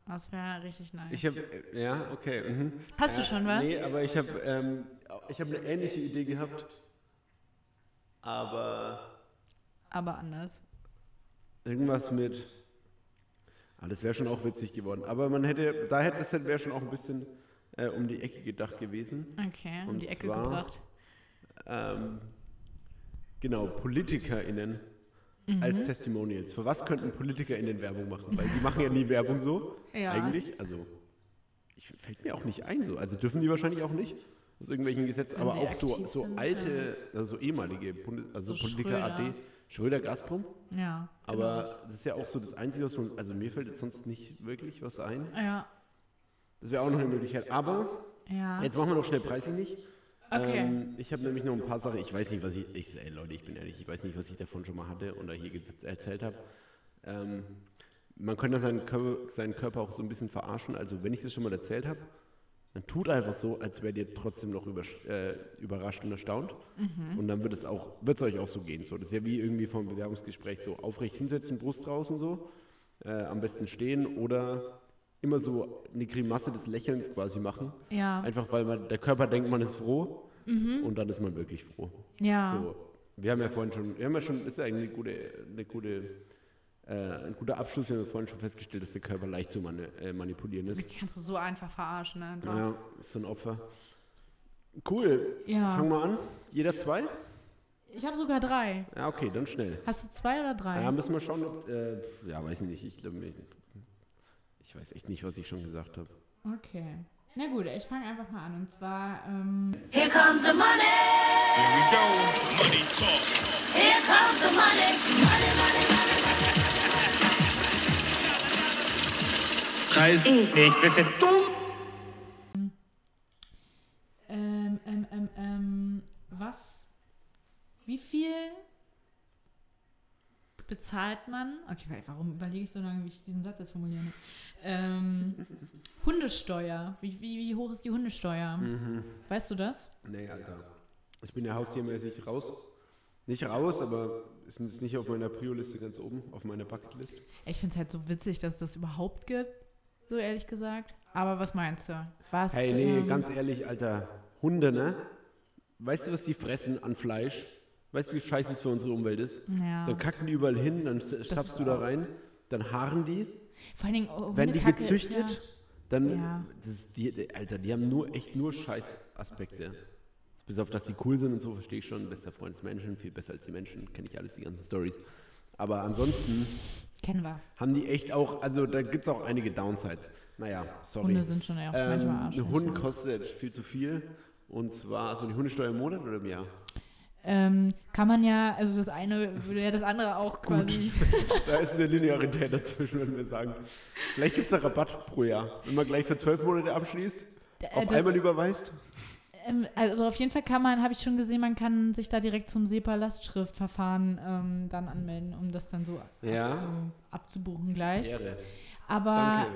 Das wäre richtig nice. Ich habe, ja, okay. Mhm. Hast du Äh, schon was? Nee, aber ich habe ähm, ich hab eine ähnliche Idee gehabt. Aber Aber anders. irgendwas mit. Ah, das wäre schon auch witzig geworden. Aber man hätte, da hätte es wäre schon auch ein bisschen äh, um die Ecke gedacht gewesen. Okay, um die Ecke zwar- gebracht. Ähm, genau, PolitikerInnen Mhm. als Testimonials. Für was könnten PolitikerInnen Werbung machen? Weil die machen ja nie Werbung so. Ja. Eigentlich. Also, ich, fällt mir auch nicht ein so. Also dürfen die wahrscheinlich auch nicht. Aus irgendwelchen Gesetzen, Wenn aber auch so, so sind, alte, also so ehemalige, Bundes also So Politiker Schröder. AD, Schröder, Gazprom. Ja. Aber das ist ja auch so das Einzige, was man, also mir fällt jetzt sonst nicht wirklich was ein. Ja. Das wäre auch noch eine Möglichkeit. Aber Ja. jetzt machen wir noch schnell Preis ich nicht. Okay. Ähm, ich habe nämlich noch ein paar Sachen. Ich weiß nicht, was ich. ich ey, Leute, ich bin ehrlich, ich weiß nicht, was ich davon schon mal hatte oder hier erzählt habe. Ähm, man könnte seinen Körper, seinen Körper auch so ein bisschen verarschen. Also, wenn ich das schon mal erzählt habe, dann tut einfach so, als wärt ihr trotzdem noch übersch- äh, überrascht und erstaunt. Mhm. Und dann wird es auch, wird es euch auch so gehen. So, das ist ja wie irgendwie vom Bewerbungsgespräch so aufrecht hinsetzen, Brust draußen so, äh, am besten stehen oder immer so eine Grimasse des Lächelns quasi machen. Ja. Einfach weil man, der Körper denkt, man ist froh und dann ist man wirklich froh. Ja. So, wir haben ja vorhin schon, wir haben ja schon, ist ja eigentlich eine gute, eine gute, äh, ein guter Abschluss, wir haben ja vorhin schon festgestellt, dass der Körper leicht zu mani äh, manipulieren ist. Die kannst du so einfach verarschen. Ne? Einfach. Ja, ist so ein Opfer. Cool. Ja. Fangen wir an. Jeder zwei? Ich habe sogar drei. Ja, okay, dann schnell. Hast du zwei oder drei? Ja, müssen wir schauen, ob, äh, ja, weiß ich nicht. Ich glaube, ich, weiß echt nicht, was ich schon gesagt habe. Okay. Na gut, ich fange einfach mal an. Und zwar, ähm, Here comes the money. Here we go. Money talk. Here comes the money. Money, money, money. Preis. Ich, wir sind dumm. ähm, ähm, ähm, ähm, was, wie viel bezahlt man, okay, wa- warum überlege ich so lange, wie ich diesen Satz jetzt formuliere? Ähm, Hundesteuer, wie, wie, wie hoch ist die Hundesteuer? Weißt du das? Nee, Alter. Ich bin ja haustiermäßig raus. Nicht raus, aber ist jetzt nicht auf meiner Prio-Liste ganz oben, auf meiner Bucketlist. Ich finde es halt so witzig, dass es das überhaupt gibt, so ehrlich gesagt. Aber was meinst du? Was? Hey, nee, ähm, ganz ehrlich, Alter. Hunde, ne? Weißt du, was die fressen an Fleisch? Weißt du, wie scheiße es für unsere Umwelt ist? Ja. Dann kacken die überall hin, dann schaffst du da rein, dann haaren die, Vor allen Dingen, oh, werden die ist gezüchtet, Ja, dann, Ja. das ist die, Alter, die haben nur, echt nur Scheißaspekte. Bis auf, dass sie cool sind und so, verstehe ich schon. Bester Freund des Menschen, viel besser als die Menschen, kenne ich alles, die ganzen Stories. Aber ansonsten kennen wir. haben die echt auch, also da gibt es auch einige Downsides. Naja, sorry. Hunde sind schon ja auch manchmal ähm, Arsch. Ein Hund kostet viel zu viel. Und zwar so die Hundesteuer im Monat oder im Jahr? Ähm, kann man ja, also das eine würde ja das andere auch quasi. Da ist eine Linearität dazwischen, wenn wir sagen. Vielleicht gibt es einen Rabatt pro Jahr. Wenn man gleich für zwölf Monate abschließt, auf da- einmal überweist. Ähm, also auf jeden Fall kann man, habe ich schon gesehen, man kann sich da direkt zum SEPA-Lastschriftverfahren ähm, dann anmelden, um das dann so Ja. abzu, abzubuchen gleich. Ehre. Aber Danke.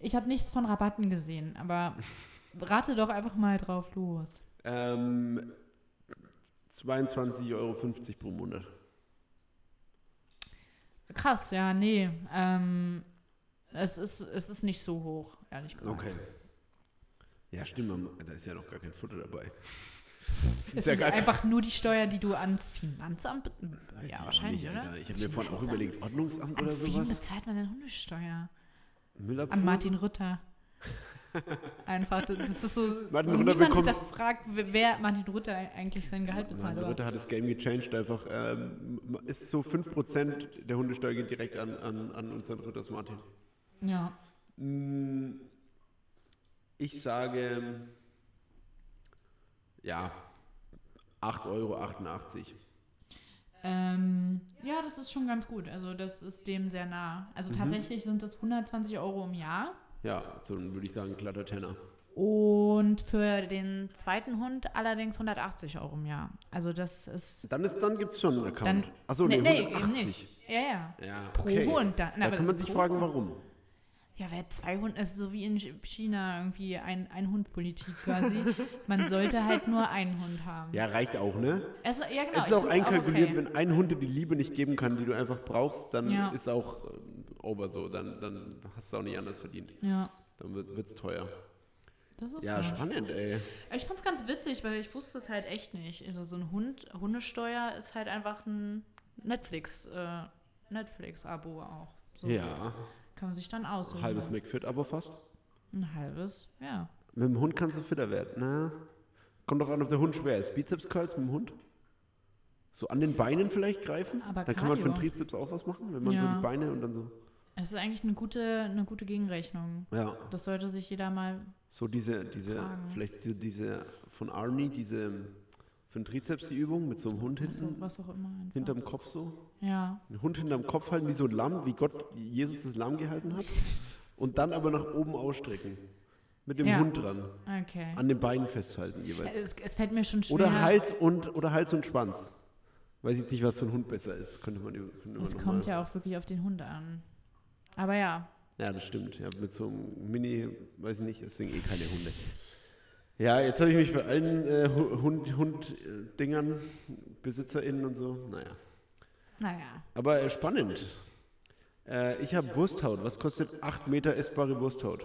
ich habe nichts von Rabatten gesehen, aber rate doch einfach mal drauf los. Ähm, 22,50 Euro pro Monat. Krass, ja, nee. Ähm, es, ist, es ist nicht so hoch, ehrlich gesagt. Okay. Ja, stimmt, da ist ja noch gar kein Futter dabei. Es ist, ja gar kein- einfach nur die Steuer, die du ans Finanzamt. Weiß ich Ja, wahrscheinlich, nicht, oder? Ich habe mir vorhin auch überlegt, Ordnungsamt An oder wen sowas? bezahlt man denn Hundesteuer? Müllabfuhr? An Martin Rütter. Einfach, das ist so. Martin Rütter niemand bekommt- hinterfragt, wer- wer Martin Rütter eigentlich sein Gehalt bezahlt. Martin Rütter hat das Game gechanged einfach. Ähm, ist so 5% der Hundesteuer geht direkt an, an, an unseren Rütters Martin. Ja. Mm, Ich sage, ja, 8,88 Euro. Ähm, ja, das ist schon ganz gut. Also, das ist dem sehr nah. Also, Mhm. tatsächlich sind das 120 Euro im Jahr. Ja, so dann würde ich sagen, glatter Tenner. Und für den zweiten Hund allerdings 180 Euro im Jahr. Also, das ist. Dann, ist- dann gibt es schon einen Account. Achso, nee, nee, 180. nicht. Ja, ja. Ja, Pro okay. Hund dann. Na, Da aber kann man sich pro fragen, Hund. warum. Ja, wer zwei Hunde, ist so wie in China irgendwie ein, ein Hund-Politik quasi. Man sollte halt nur einen Hund haben. Ja, reicht auch, ne? Es, ja, genau. es ist auch einkalkuliert, okay. wenn ein Hund dir die Liebe nicht geben kann, die du einfach brauchst, dann Ja. ist auch äh, over so. Dann, dann hast du auch nicht anders verdient. Ja, Dann wird es teuer. das ist Ja, so. spannend, ey. Ich fand's ganz witzig, weil ich wusste es halt echt nicht. Also so ein Hund, Hundesteuer ist halt einfach ein Netflix, äh, Netflix-Abo auch. So Ja. Kann man sich dann aussuchen. Halbes McFit, aber fast. Ein halbes, ja. Mit dem Hund kannst du fitter werden. Na, kommt doch an, ob der Hund schwer ist. Bizeps Curls mit dem Hund? So an den Beinen vielleicht greifen? Aber dann kann man für den Cardio. Trizeps auch was machen, wenn man so Ja. die Beine und dann so. Es ist eigentlich eine gute, eine gute Gegenrechnung. Ja, Das sollte sich jeder mal. so diese, diese, Fragen. vielleicht so diese von Arnie, diese für den Trizeps die Übung mit so einem Hund hinten, was auch immer. Einfach. hinterm Kopf so. Ja. Ein Hund hinterm Kopf halten, wie so ein Lamm, wie Gott Jesus das Lamm gehalten hat. Und dann aber nach oben ausstrecken. Mit dem Ja. Hund dran. Okay. An den Beinen festhalten jeweils. Es, es fällt mir schon schwer. Oder Hals und oder Hals und Schwanz. Weiß ich nicht, was für ein Hund besser ist. Könnte man, könnte man Es kommt mal. ja auch wirklich auf den Hund an. Aber ja. Ja, das stimmt. Ja, mit so einem Mini, weiß ich nicht, deswegen eh keine Hunde. Ja, jetzt habe ich mich bei allen äh, Hu- Hund, Hund äh, Dingern, BesitzerInnen und so, naja. Naja. Aber äh, spannend. Äh, ich habe Wursthaut. Was kostet 8 Meter essbare Wursthaut?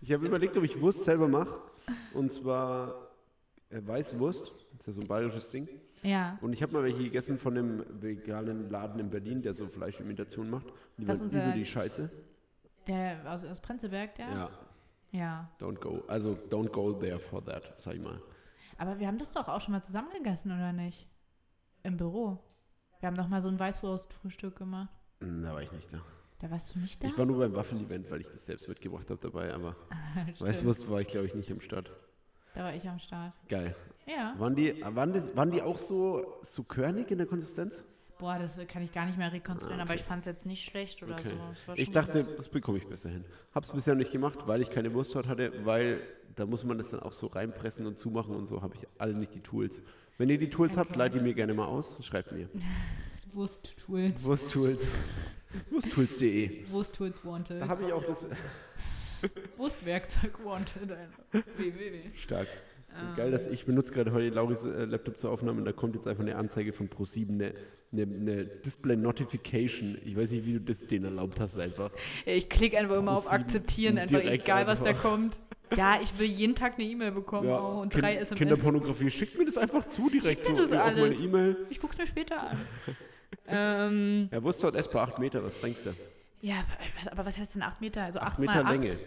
Ich habe überlegt, ob ich Wurst selber mache. Und zwar äh, Weißwurst. Das ist ja so ein bayerisches Ding. Ja. Und ich habe mal welche gegessen von einem veganen Laden in Berlin, der so Fleischimitation macht. Die Was unser- über die Scheiße. Der aus, aus Prenzlberg, der? Ja, Ja. don't go. Also don't go there for that, sag ich mal. Aber wir haben das doch auch schon mal zusammen gegessen, oder nicht? Im Büro. Wir haben doch mal so ein Weißwurstfrühstück gemacht. Hm, Da war ich nicht da. Da warst du nicht da? Ich war nur beim Waffel-Event, weil ich das selbst mitgebracht habe dabei, aber. Weißwurst war ich, glaube ich, nicht im Start. Da war ich am Start. Geil. Ja. Waren die, waren, das, waren die auch so, so körnig in der Konsistenz? Boah, das kann ich gar nicht mehr rekonstruieren, Ah, aber okay. ich fand es jetzt nicht schlecht oder Okay. so. Es Ich dachte, das bekomme ich besser hin. Hab's bisher nicht gemacht, weil ich keine Wursthaut hatte, weil da muss man das dann auch so reinpressen und zumachen und so habe ich alle nicht die Tools. Wenn ihr die Tools habt, Okay. leitet ihr mir gerne mal aus, schreibt mir. Wursttools. Wursttools. Wursttools.de. Wursttools wanted. Da habe ich auch das. Wurstwerkzeug wanted. einfach. www. Stark. Und Geil, dass ich benutze gerade heute Lauris äh, Laptop zur Aufnahme und da kommt jetzt einfach eine Anzeige von Pro7, eine, eine, eine Display Notification. Ich weiß nicht, wie du das denen erlaubt hast einfach. Ich klicke einfach immer auf Pro7 Akzeptieren, einfach egal, was da einfach. kommt. Ja, ich will jeden Tag eine E-Mail bekommen Ja, und Kind- drei SMS. Kinderpornografie, schickt mir das einfach zu direkt Schick so mir das auf meine alles. E-Mail. Ich guck's mir später an. ähm, Ja, Wursthaut S bei 8 Meter, was denkst du? Ja, aber was, aber was heißt denn 8 Meter? Also 8 8 mal Meter 8? Länge.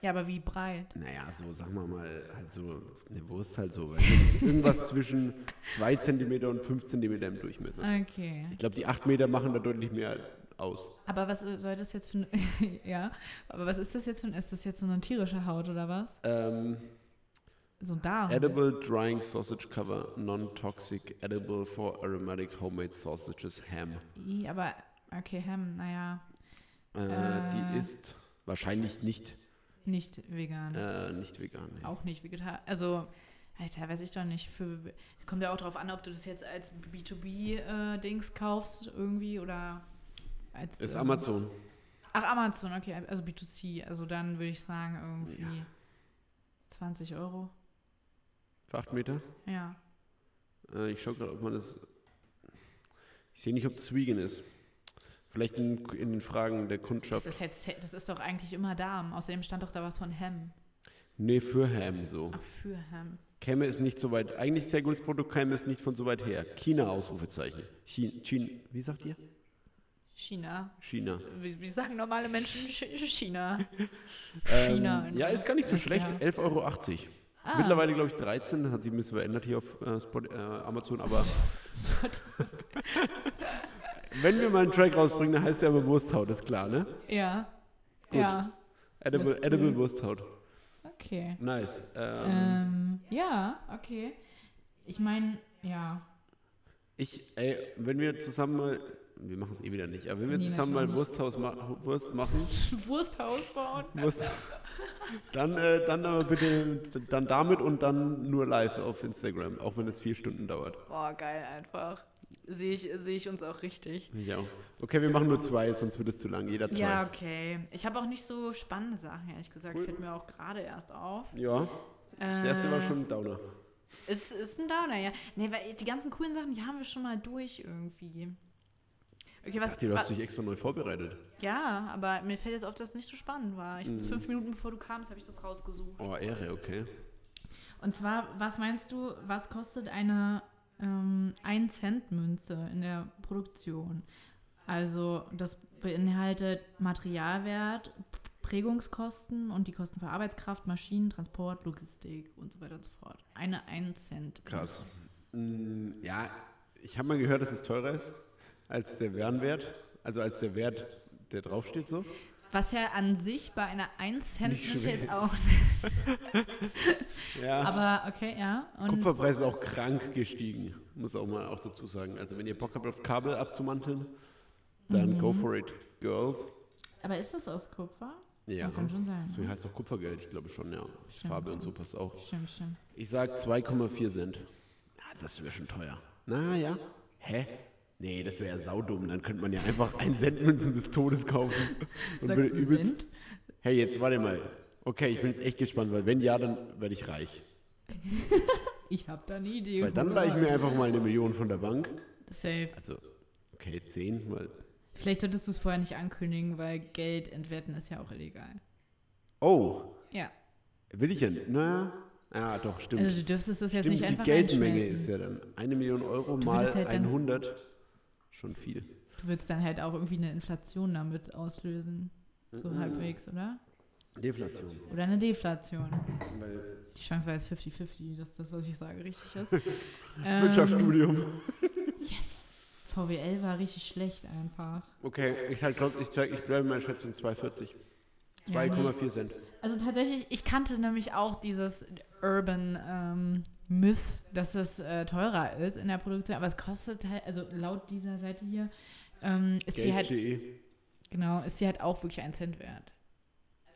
Ja, aber wie breit? Naja, so sagen wir mal, halt so eine Wurst halt so. Irgendwas zwischen 2 cm und 5 cm im Durchmesser. Okay. Ich glaube, die 8 Meter machen da deutlich mehr aus. Aber was äh, soll das jetzt für ja, aber was ist das jetzt für ein. Ist das jetzt so eine tierische Haut oder was? Ähm, So ein Darm. edible drying sausage cover, non-toxic, edible for aromatic homemade sausages, ham. I, aber, okay, Ham, naja, Äh, Äh. Die ist wahrscheinlich nicht, nicht vegan. äh, nicht vegan. nee. Auch nicht vegetarisch. Also, Alter, weiß ich doch nicht. Für, kommt ja auch drauf an, ob du das jetzt als B2B-Dings kaufst irgendwie oder als. Ist ähm, Amazon. Ach, Amazon, okay, also B2C. Also dann würde ich sagen irgendwie Ja. 20 Euro. Für 8 Meter. Ja. Äh, ich schaue gerade, ob man das. Ich sehe nicht, ob das vegan ist. Vielleicht in, in den Fragen der Das Kundschaft. ist, jetzt, das ist doch eigentlich immer Darm. Außerdem stand doch da was von Ham. Nee, für Ham so. Ach, für Ham. Käme es nicht so weit. Eigentlich sehr gutes Produkt, käme es nicht von so weit her. China, Ausrufezeichen. China, China wie sagt ihr? China. China. Wie, wie sagen normale Menschen Ch- China? Ähm, China. ja, ist gar nicht so Ja. schlecht. 11,80 Euro. Ah. Mittlerweile, glaube ich, 13. Das hat sich ein bisschen verändert hier auf äh, Spot, äh, Amazon. Aber wenn wir mal einen Track rausbringen, dann heißt der aber Wursthaut, ist klar, ne? ja. Gut. Ja. Edible, Mystery. Edible Wursthaut. Okay. Nice. Ähm, Ähm, ja, okay. Ich meine, ja. Ich, ey, wenn wir zusammen mal, wir machen es eh wieder nicht, aber wenn wir Nee, zusammen mal Wursthaus ma Wurst machen, Wursthaus bauen. Wurst, dann, äh, dann aber bitte, dann damit und dann nur live auf Instagram, auch wenn es vier Stunden dauert. Boah, geil einfach. Sehe ich, sehe ich uns auch richtig. Ich auch. Okay, wir machen nur zwei, sonst wird es zu lang, jeder zwei. Ja, okay. Ich habe auch nicht so spannende Sachen, ehrlich gesagt. Fällt mir auch gerade erst auf. Ja, das erste war Äh, schon ein Downer. Es ist ein Downer, ja. Nee, weil die ganzen coolen Sachen, die haben wir schon mal durch irgendwie. Okay, was. Dachte, du hast dich extra neu vorbereitet. ja, aber mir fällt jetzt auf, dass es nicht so spannend war. Ich Mhm. bis fünf Minuten bevor du kamst, habe ich das rausgesucht. Oh, Ehre, okay. Und zwar, was meinst du, was kostet eine ähm, 1-Cent-Münze in der Produktion? Also das beinhaltet Materialwert, Prägungskosten und die Kosten für Arbeitskraft, Maschinen, Transport, Logistik und so weiter und so fort. Eine 1 Cent. Krass. Mm, Ja, ich habe mal gehört, dass es teurer ist als der Warenwert. Also als der Wert, der draufsteht so. Was ja an sich bei einer 1 Cent Nicht auch. Ja. Aber okay, ja. Und Kupferpreis ist auch krank gestiegen, muss auch mal auch dazu sagen. Also wenn ihr Bock habt auf Kabel abzumanteln, dann Mhm. go for it, girls. aber ist das aus Kupfer? Ja, Man kann schon sagen, deswegen ne? heißt auch Kupfergeld, ich glaube schon, ja. Stimmt. Farbe und so passt auch. Stimmt, stimmt. Ich sag 2,4 Cent. Ja, das wäre schon teuer. Na ja. Hä? Nee, das wäre ja saudumm. Dann könnte man ja einfach 1 Cent Münzen des Todes kaufen. Und Sagst du übelst. Cent? Hey, jetzt warte mal. Okay, ich bin jetzt echt gespannt, weil wenn ja, dann werde ich reich. Ich habe da eine Idee. Weil dann leihe ich mir einfach mal eine Million von der Bank. Safe. Also, okay, 10, weil. Vielleicht solltest du es vorher nicht ankündigen, weil Geld entwerten ist ja auch illegal. Oh, Ja. will ich ja nicht. Na, ja, doch, stimmt. Also du dürftest das jetzt stimmt, nicht die einfach Geldmenge reinschmeißen. ist ja dann eine Million Euro mal halt dann- 100. Schon viel. Du würdest dann halt auch irgendwie eine Inflation damit auslösen. So Mhm. halbwegs, oder? Deflation. Oder eine Deflation. Weil Die Chance war jetzt 50-50, dass das, was ich sage, richtig ist. ähm, Wirtschaftsstudium. yes. VWL war richtig schlecht einfach. Okay, ich halt glaub, ich, ich bleibe in meiner Schätzung 2,40. Ja, nee. 2,4 Cent. Also tatsächlich, ich kannte nämlich auch dieses Urban ähm, Myth, dass es äh, teurer ist in der Produktion, aber es kostet halt, also laut dieser Seite hier, ähm, ist die halt, Geld.de. genau, ist die halt auch wirklich ein Cent wert.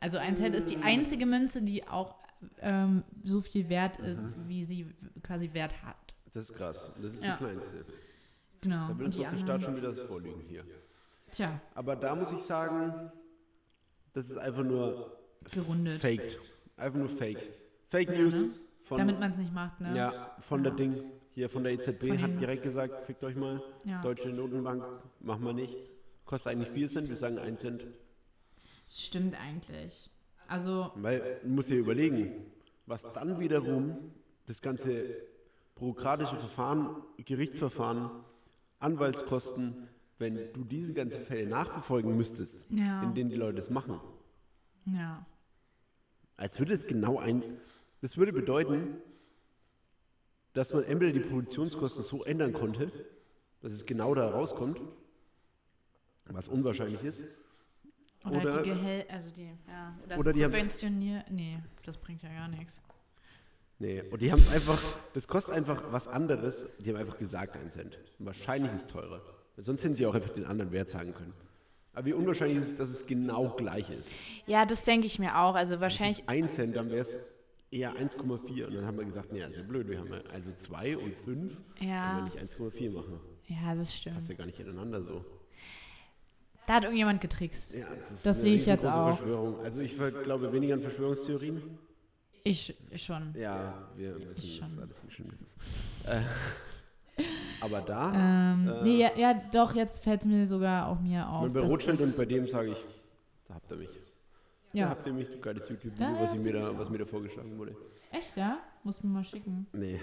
Also ein Cent ist die einzige Münze, die auch ähm, so viel wert ist, wie sie quasi Wert hat. Das ist krass. Das ist Ja. die kleinste. Genau. Da will uns die doch der anderen- Staat schon wieder das vorliegen hier. Tja, Aber da muss ich sagen, das ist einfach nur gerundet. faked. Einfach nur fake. Fake News ne? Von, Damit man es nicht macht, ne? ja, von der Ding, hier von der EZB Von hat direkt gesagt, fickt euch mal. Ja. Deutsche Notenbank, machen wir nicht. Kostet eigentlich 4 Cent, wir sagen 1 Cent. Stimmt eigentlich. Also, Weil, man muss ja überlegen, was dann wiederum das ganze bürokratische Verfahren, Gerichtsverfahren, Anwaltskosten, wenn du diese ganzen Fälle nachverfolgen müsstest, Ja. in denen die Leute das machen, ja. als würde es genau ein. Das würde bedeuten, dass man entweder die Produktionskosten so ändern konnte, dass es genau da rauskommt, was unwahrscheinlich ist, Oder, Oder- die Gehälter, also die, ja. Oder, Oder die subventioniert. Nee, das bringt ja gar nichts. Nee, und die haben es einfach, das kostet einfach was anderes. Die haben einfach gesagt, ein Cent. Und wahrscheinlich ist es teurer. Sonst hätten sie auch einfach den anderen Wert sagen können. Aber wie unwahrscheinlich ist es, dass es genau gleich ist. Ja, das denke ich mir auch. Also Es wahrscheinlich. ist ein Cent, dann wäre es eher 1,4. Und dann haben wir gesagt, nee, ist ja blöd. Wir haben ja also 2 und 5. Können wir Ja, nicht 1,4 machen. ja, das stimmt. Passt ja gar nicht ineinander so. Da hat irgendjemand getrickst. Ja, das Das sehe ich jetzt auch. Verschwörung. Also ich glaube weniger an Verschwörungstheorien. Ich schon. Ja, wir wissen das schon. alles, wie schön das ist. Äh, aber da, Ähm, Äh, nee, ja, ja, doch, jetzt fällt es mir sogar auch mir auf. bei Rothschild und bei dem sage ich, da habt ihr mich. Da Ja, habt ihr mich, du geiles YouTube-Video, Da was, mir da, was mir da vorgeschlagen wurde. echt, ja? Muss mir mal schicken. Nee.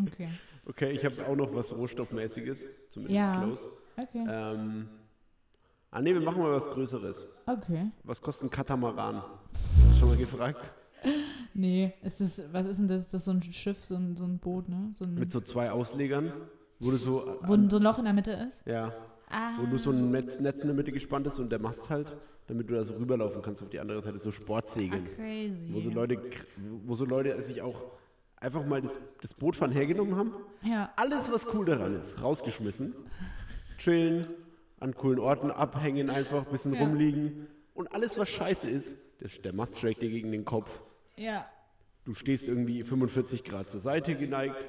Okay. Okay, ich habe auch noch was Rohstoffmäßiges, zumindest Ja. close. Okay. Ähm, ah nee, wir machen mal was Größeres. Okay. Was kostet ein Katamaran? Hast du schon mal gefragt? Nee, ist das, was ist denn das? Ist das so ein Schiff, so ein, so ein Boot, ne? So ein, Mit so zwei Auslegern, wo du so, wo so ein Loch in der Mitte ist? ja, Ah. wo du so ein Netz, Netz in der Mitte gespannt ist und der Mast halt, damit du da so rüberlaufen kannst auf die andere Seite, so Sportsegeln. Ah, crazy. Wo so Leute, wo so Leute sich auch einfach mal das, das Boot von hergenommen haben, Ja. alles was cool daran ist, rausgeschmissen, chillen, an coolen Orten abhängen, einfach ein bisschen Ja. rumliegen und alles was scheiße ist, der, der Mast schlägt dir gegen den Kopf, Ja. du stehst irgendwie 45 Grad zur Seite geneigt,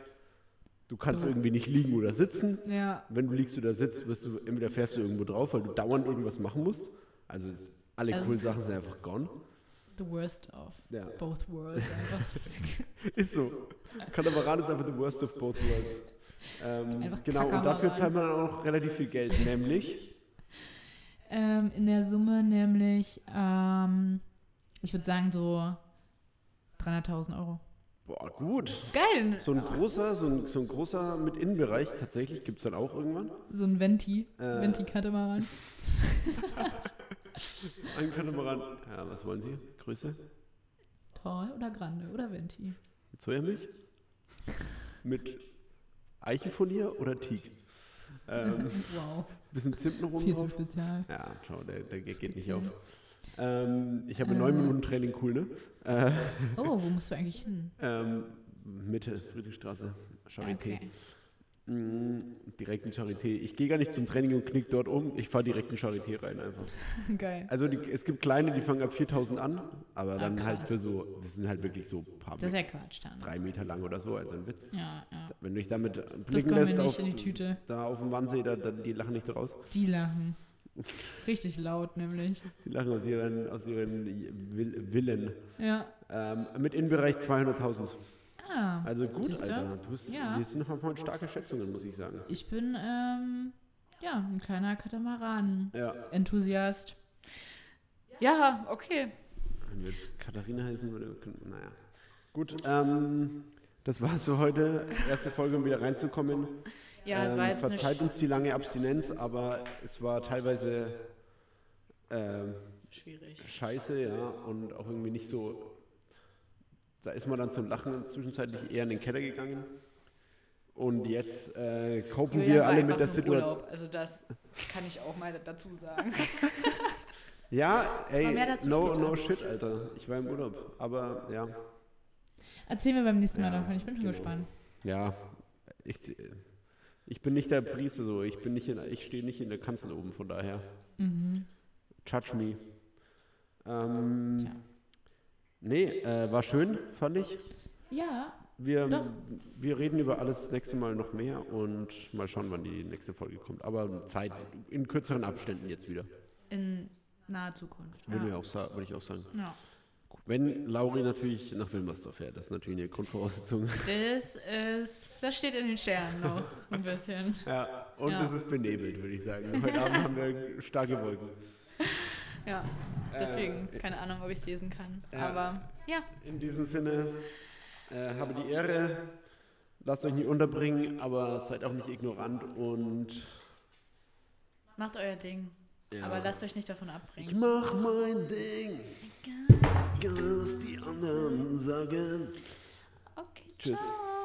du kannst irgendwie nicht liegen oder sitzen, Ja. wenn du liegst oder sitzt, wirst du entweder fährst du irgendwo drauf, weil du dauernd irgendwas machen musst, also alle Also coolen Sachen sind einfach gone. The worst of Ja. both worlds einfach. Ist so. Katamaran ist einfach the worst of both worlds. Ähm, genau, und dafür zahlt man dann auch noch relativ viel Geld, nämlich ähm, in der Summe nämlich, ähm, ich würde sagen so 300.000 Euro. Boah, gut. Geil. So ein großer, so ein, so ein großer mit Innenbereich, tatsächlich gibt es dann auch irgendwann. So ein Venti. Äh. Venti-Katamaran. Ein Katamaran. Ja, was wollen Sie? Größe? Tall oder Grande oder Venti? Mit Sojamilch? mit Eichenfurnier oder Teak? Ähm, Wow. bisschen Zimt noch oben Viel zu spezial. Ja, schau, der, der Gag geht nicht auf. Ähm, ich habe neun Äh. Minuten Training, cool, ne? Äh, Oh, wo musst du eigentlich hin? ähm, Mitte, Friedrichstraße, Charité. Okay. Mm, direkt in Charité. Ich gehe gar nicht zum Training und knick dort um. Ich fahre direkt in Charité rein einfach. Geil. Also die, es gibt kleine, die fangen ab 4000 an, aber dann halt Ah, krass. für so, das sind halt wirklich so ein paar Das ist ja Quatsch dann. drei Meter lang oder so, also ein Witz. Ja, ja. Wenn du dich damit blicken lässt auf, da auf dem Wannsee, da, da, die lachen nicht raus. Die lachen. Richtig laut nämlich. Die lachen aus ihren, aus ihren Will- Villen. Ja. Ähm, mit Innenbereich 200.000. Ah, Also gut, Siehste? Alter. Du bist, Ja. Wir sind noch mal starke Schätzungen, muss ich sagen. ich bin, ähm, ja, ein kleiner Katamaran-Enthusiast. Ja. Ja, okay. Wenn wir jetzt Katharina heißen würde, naja. Gut, ähm, das war's für heute. Erste Folge, um wieder reinzukommen. Ja, es ähm, war jetzt eine verzeiht uns die lange Abstinenz, aber es war teilweise ähm, schwierig. scheiße, ja, und auch irgendwie nicht so. Da ist man dann zum Lachen zwischenzeitlich eher in den Keller gegangen. Und jetzt äh, Julian wir alle mit der Situation. Also das kann ich auch mal dazu sagen. Ja, ey, no, no shit, Alter. Ich war im Urlaub. Aber ja, Erzählen wir beim nächsten Mal Ja, davon. Ich bin schon genau. gespannt. ja, ich, ich bin nicht der Priester so. Ich bin nicht in, ich stehe nicht in der Kanzel oben, von daher. Mhm. Judge me. Ähm, Tja. Nee, äh, war schön, fand ich. Ja, Wir, Doch. wir reden über alles das nächste Mal noch mehr und mal schauen, wann die nächste Folge kommt. Aber Zeit in kürzeren Abständen jetzt wieder. in naher Zukunft. Würde, Ja. ich auch würde ich auch sagen. ja. Wenn Lauri natürlich nach Wilmersdorf fährt, das ist natürlich eine Grundvoraussetzung. Das ist, das steht in den Sternen noch ein bisschen. Ja, und Ja. es ist benebelt, würde ich sagen. Heute Abend haben wir starke Wolken. Ja, deswegen, keine Ahnung, ob ich es lesen kann. ja. Aber ja, In diesem Sinne, äh, habe die Ehre, lasst euch nicht unterbringen, aber seid auch nicht ignorant und macht euer Ding. ja. Aber lasst euch nicht davon ich abbringen. mach mein Ding, was die anderen sagen. Okay, Tschüss. ciao.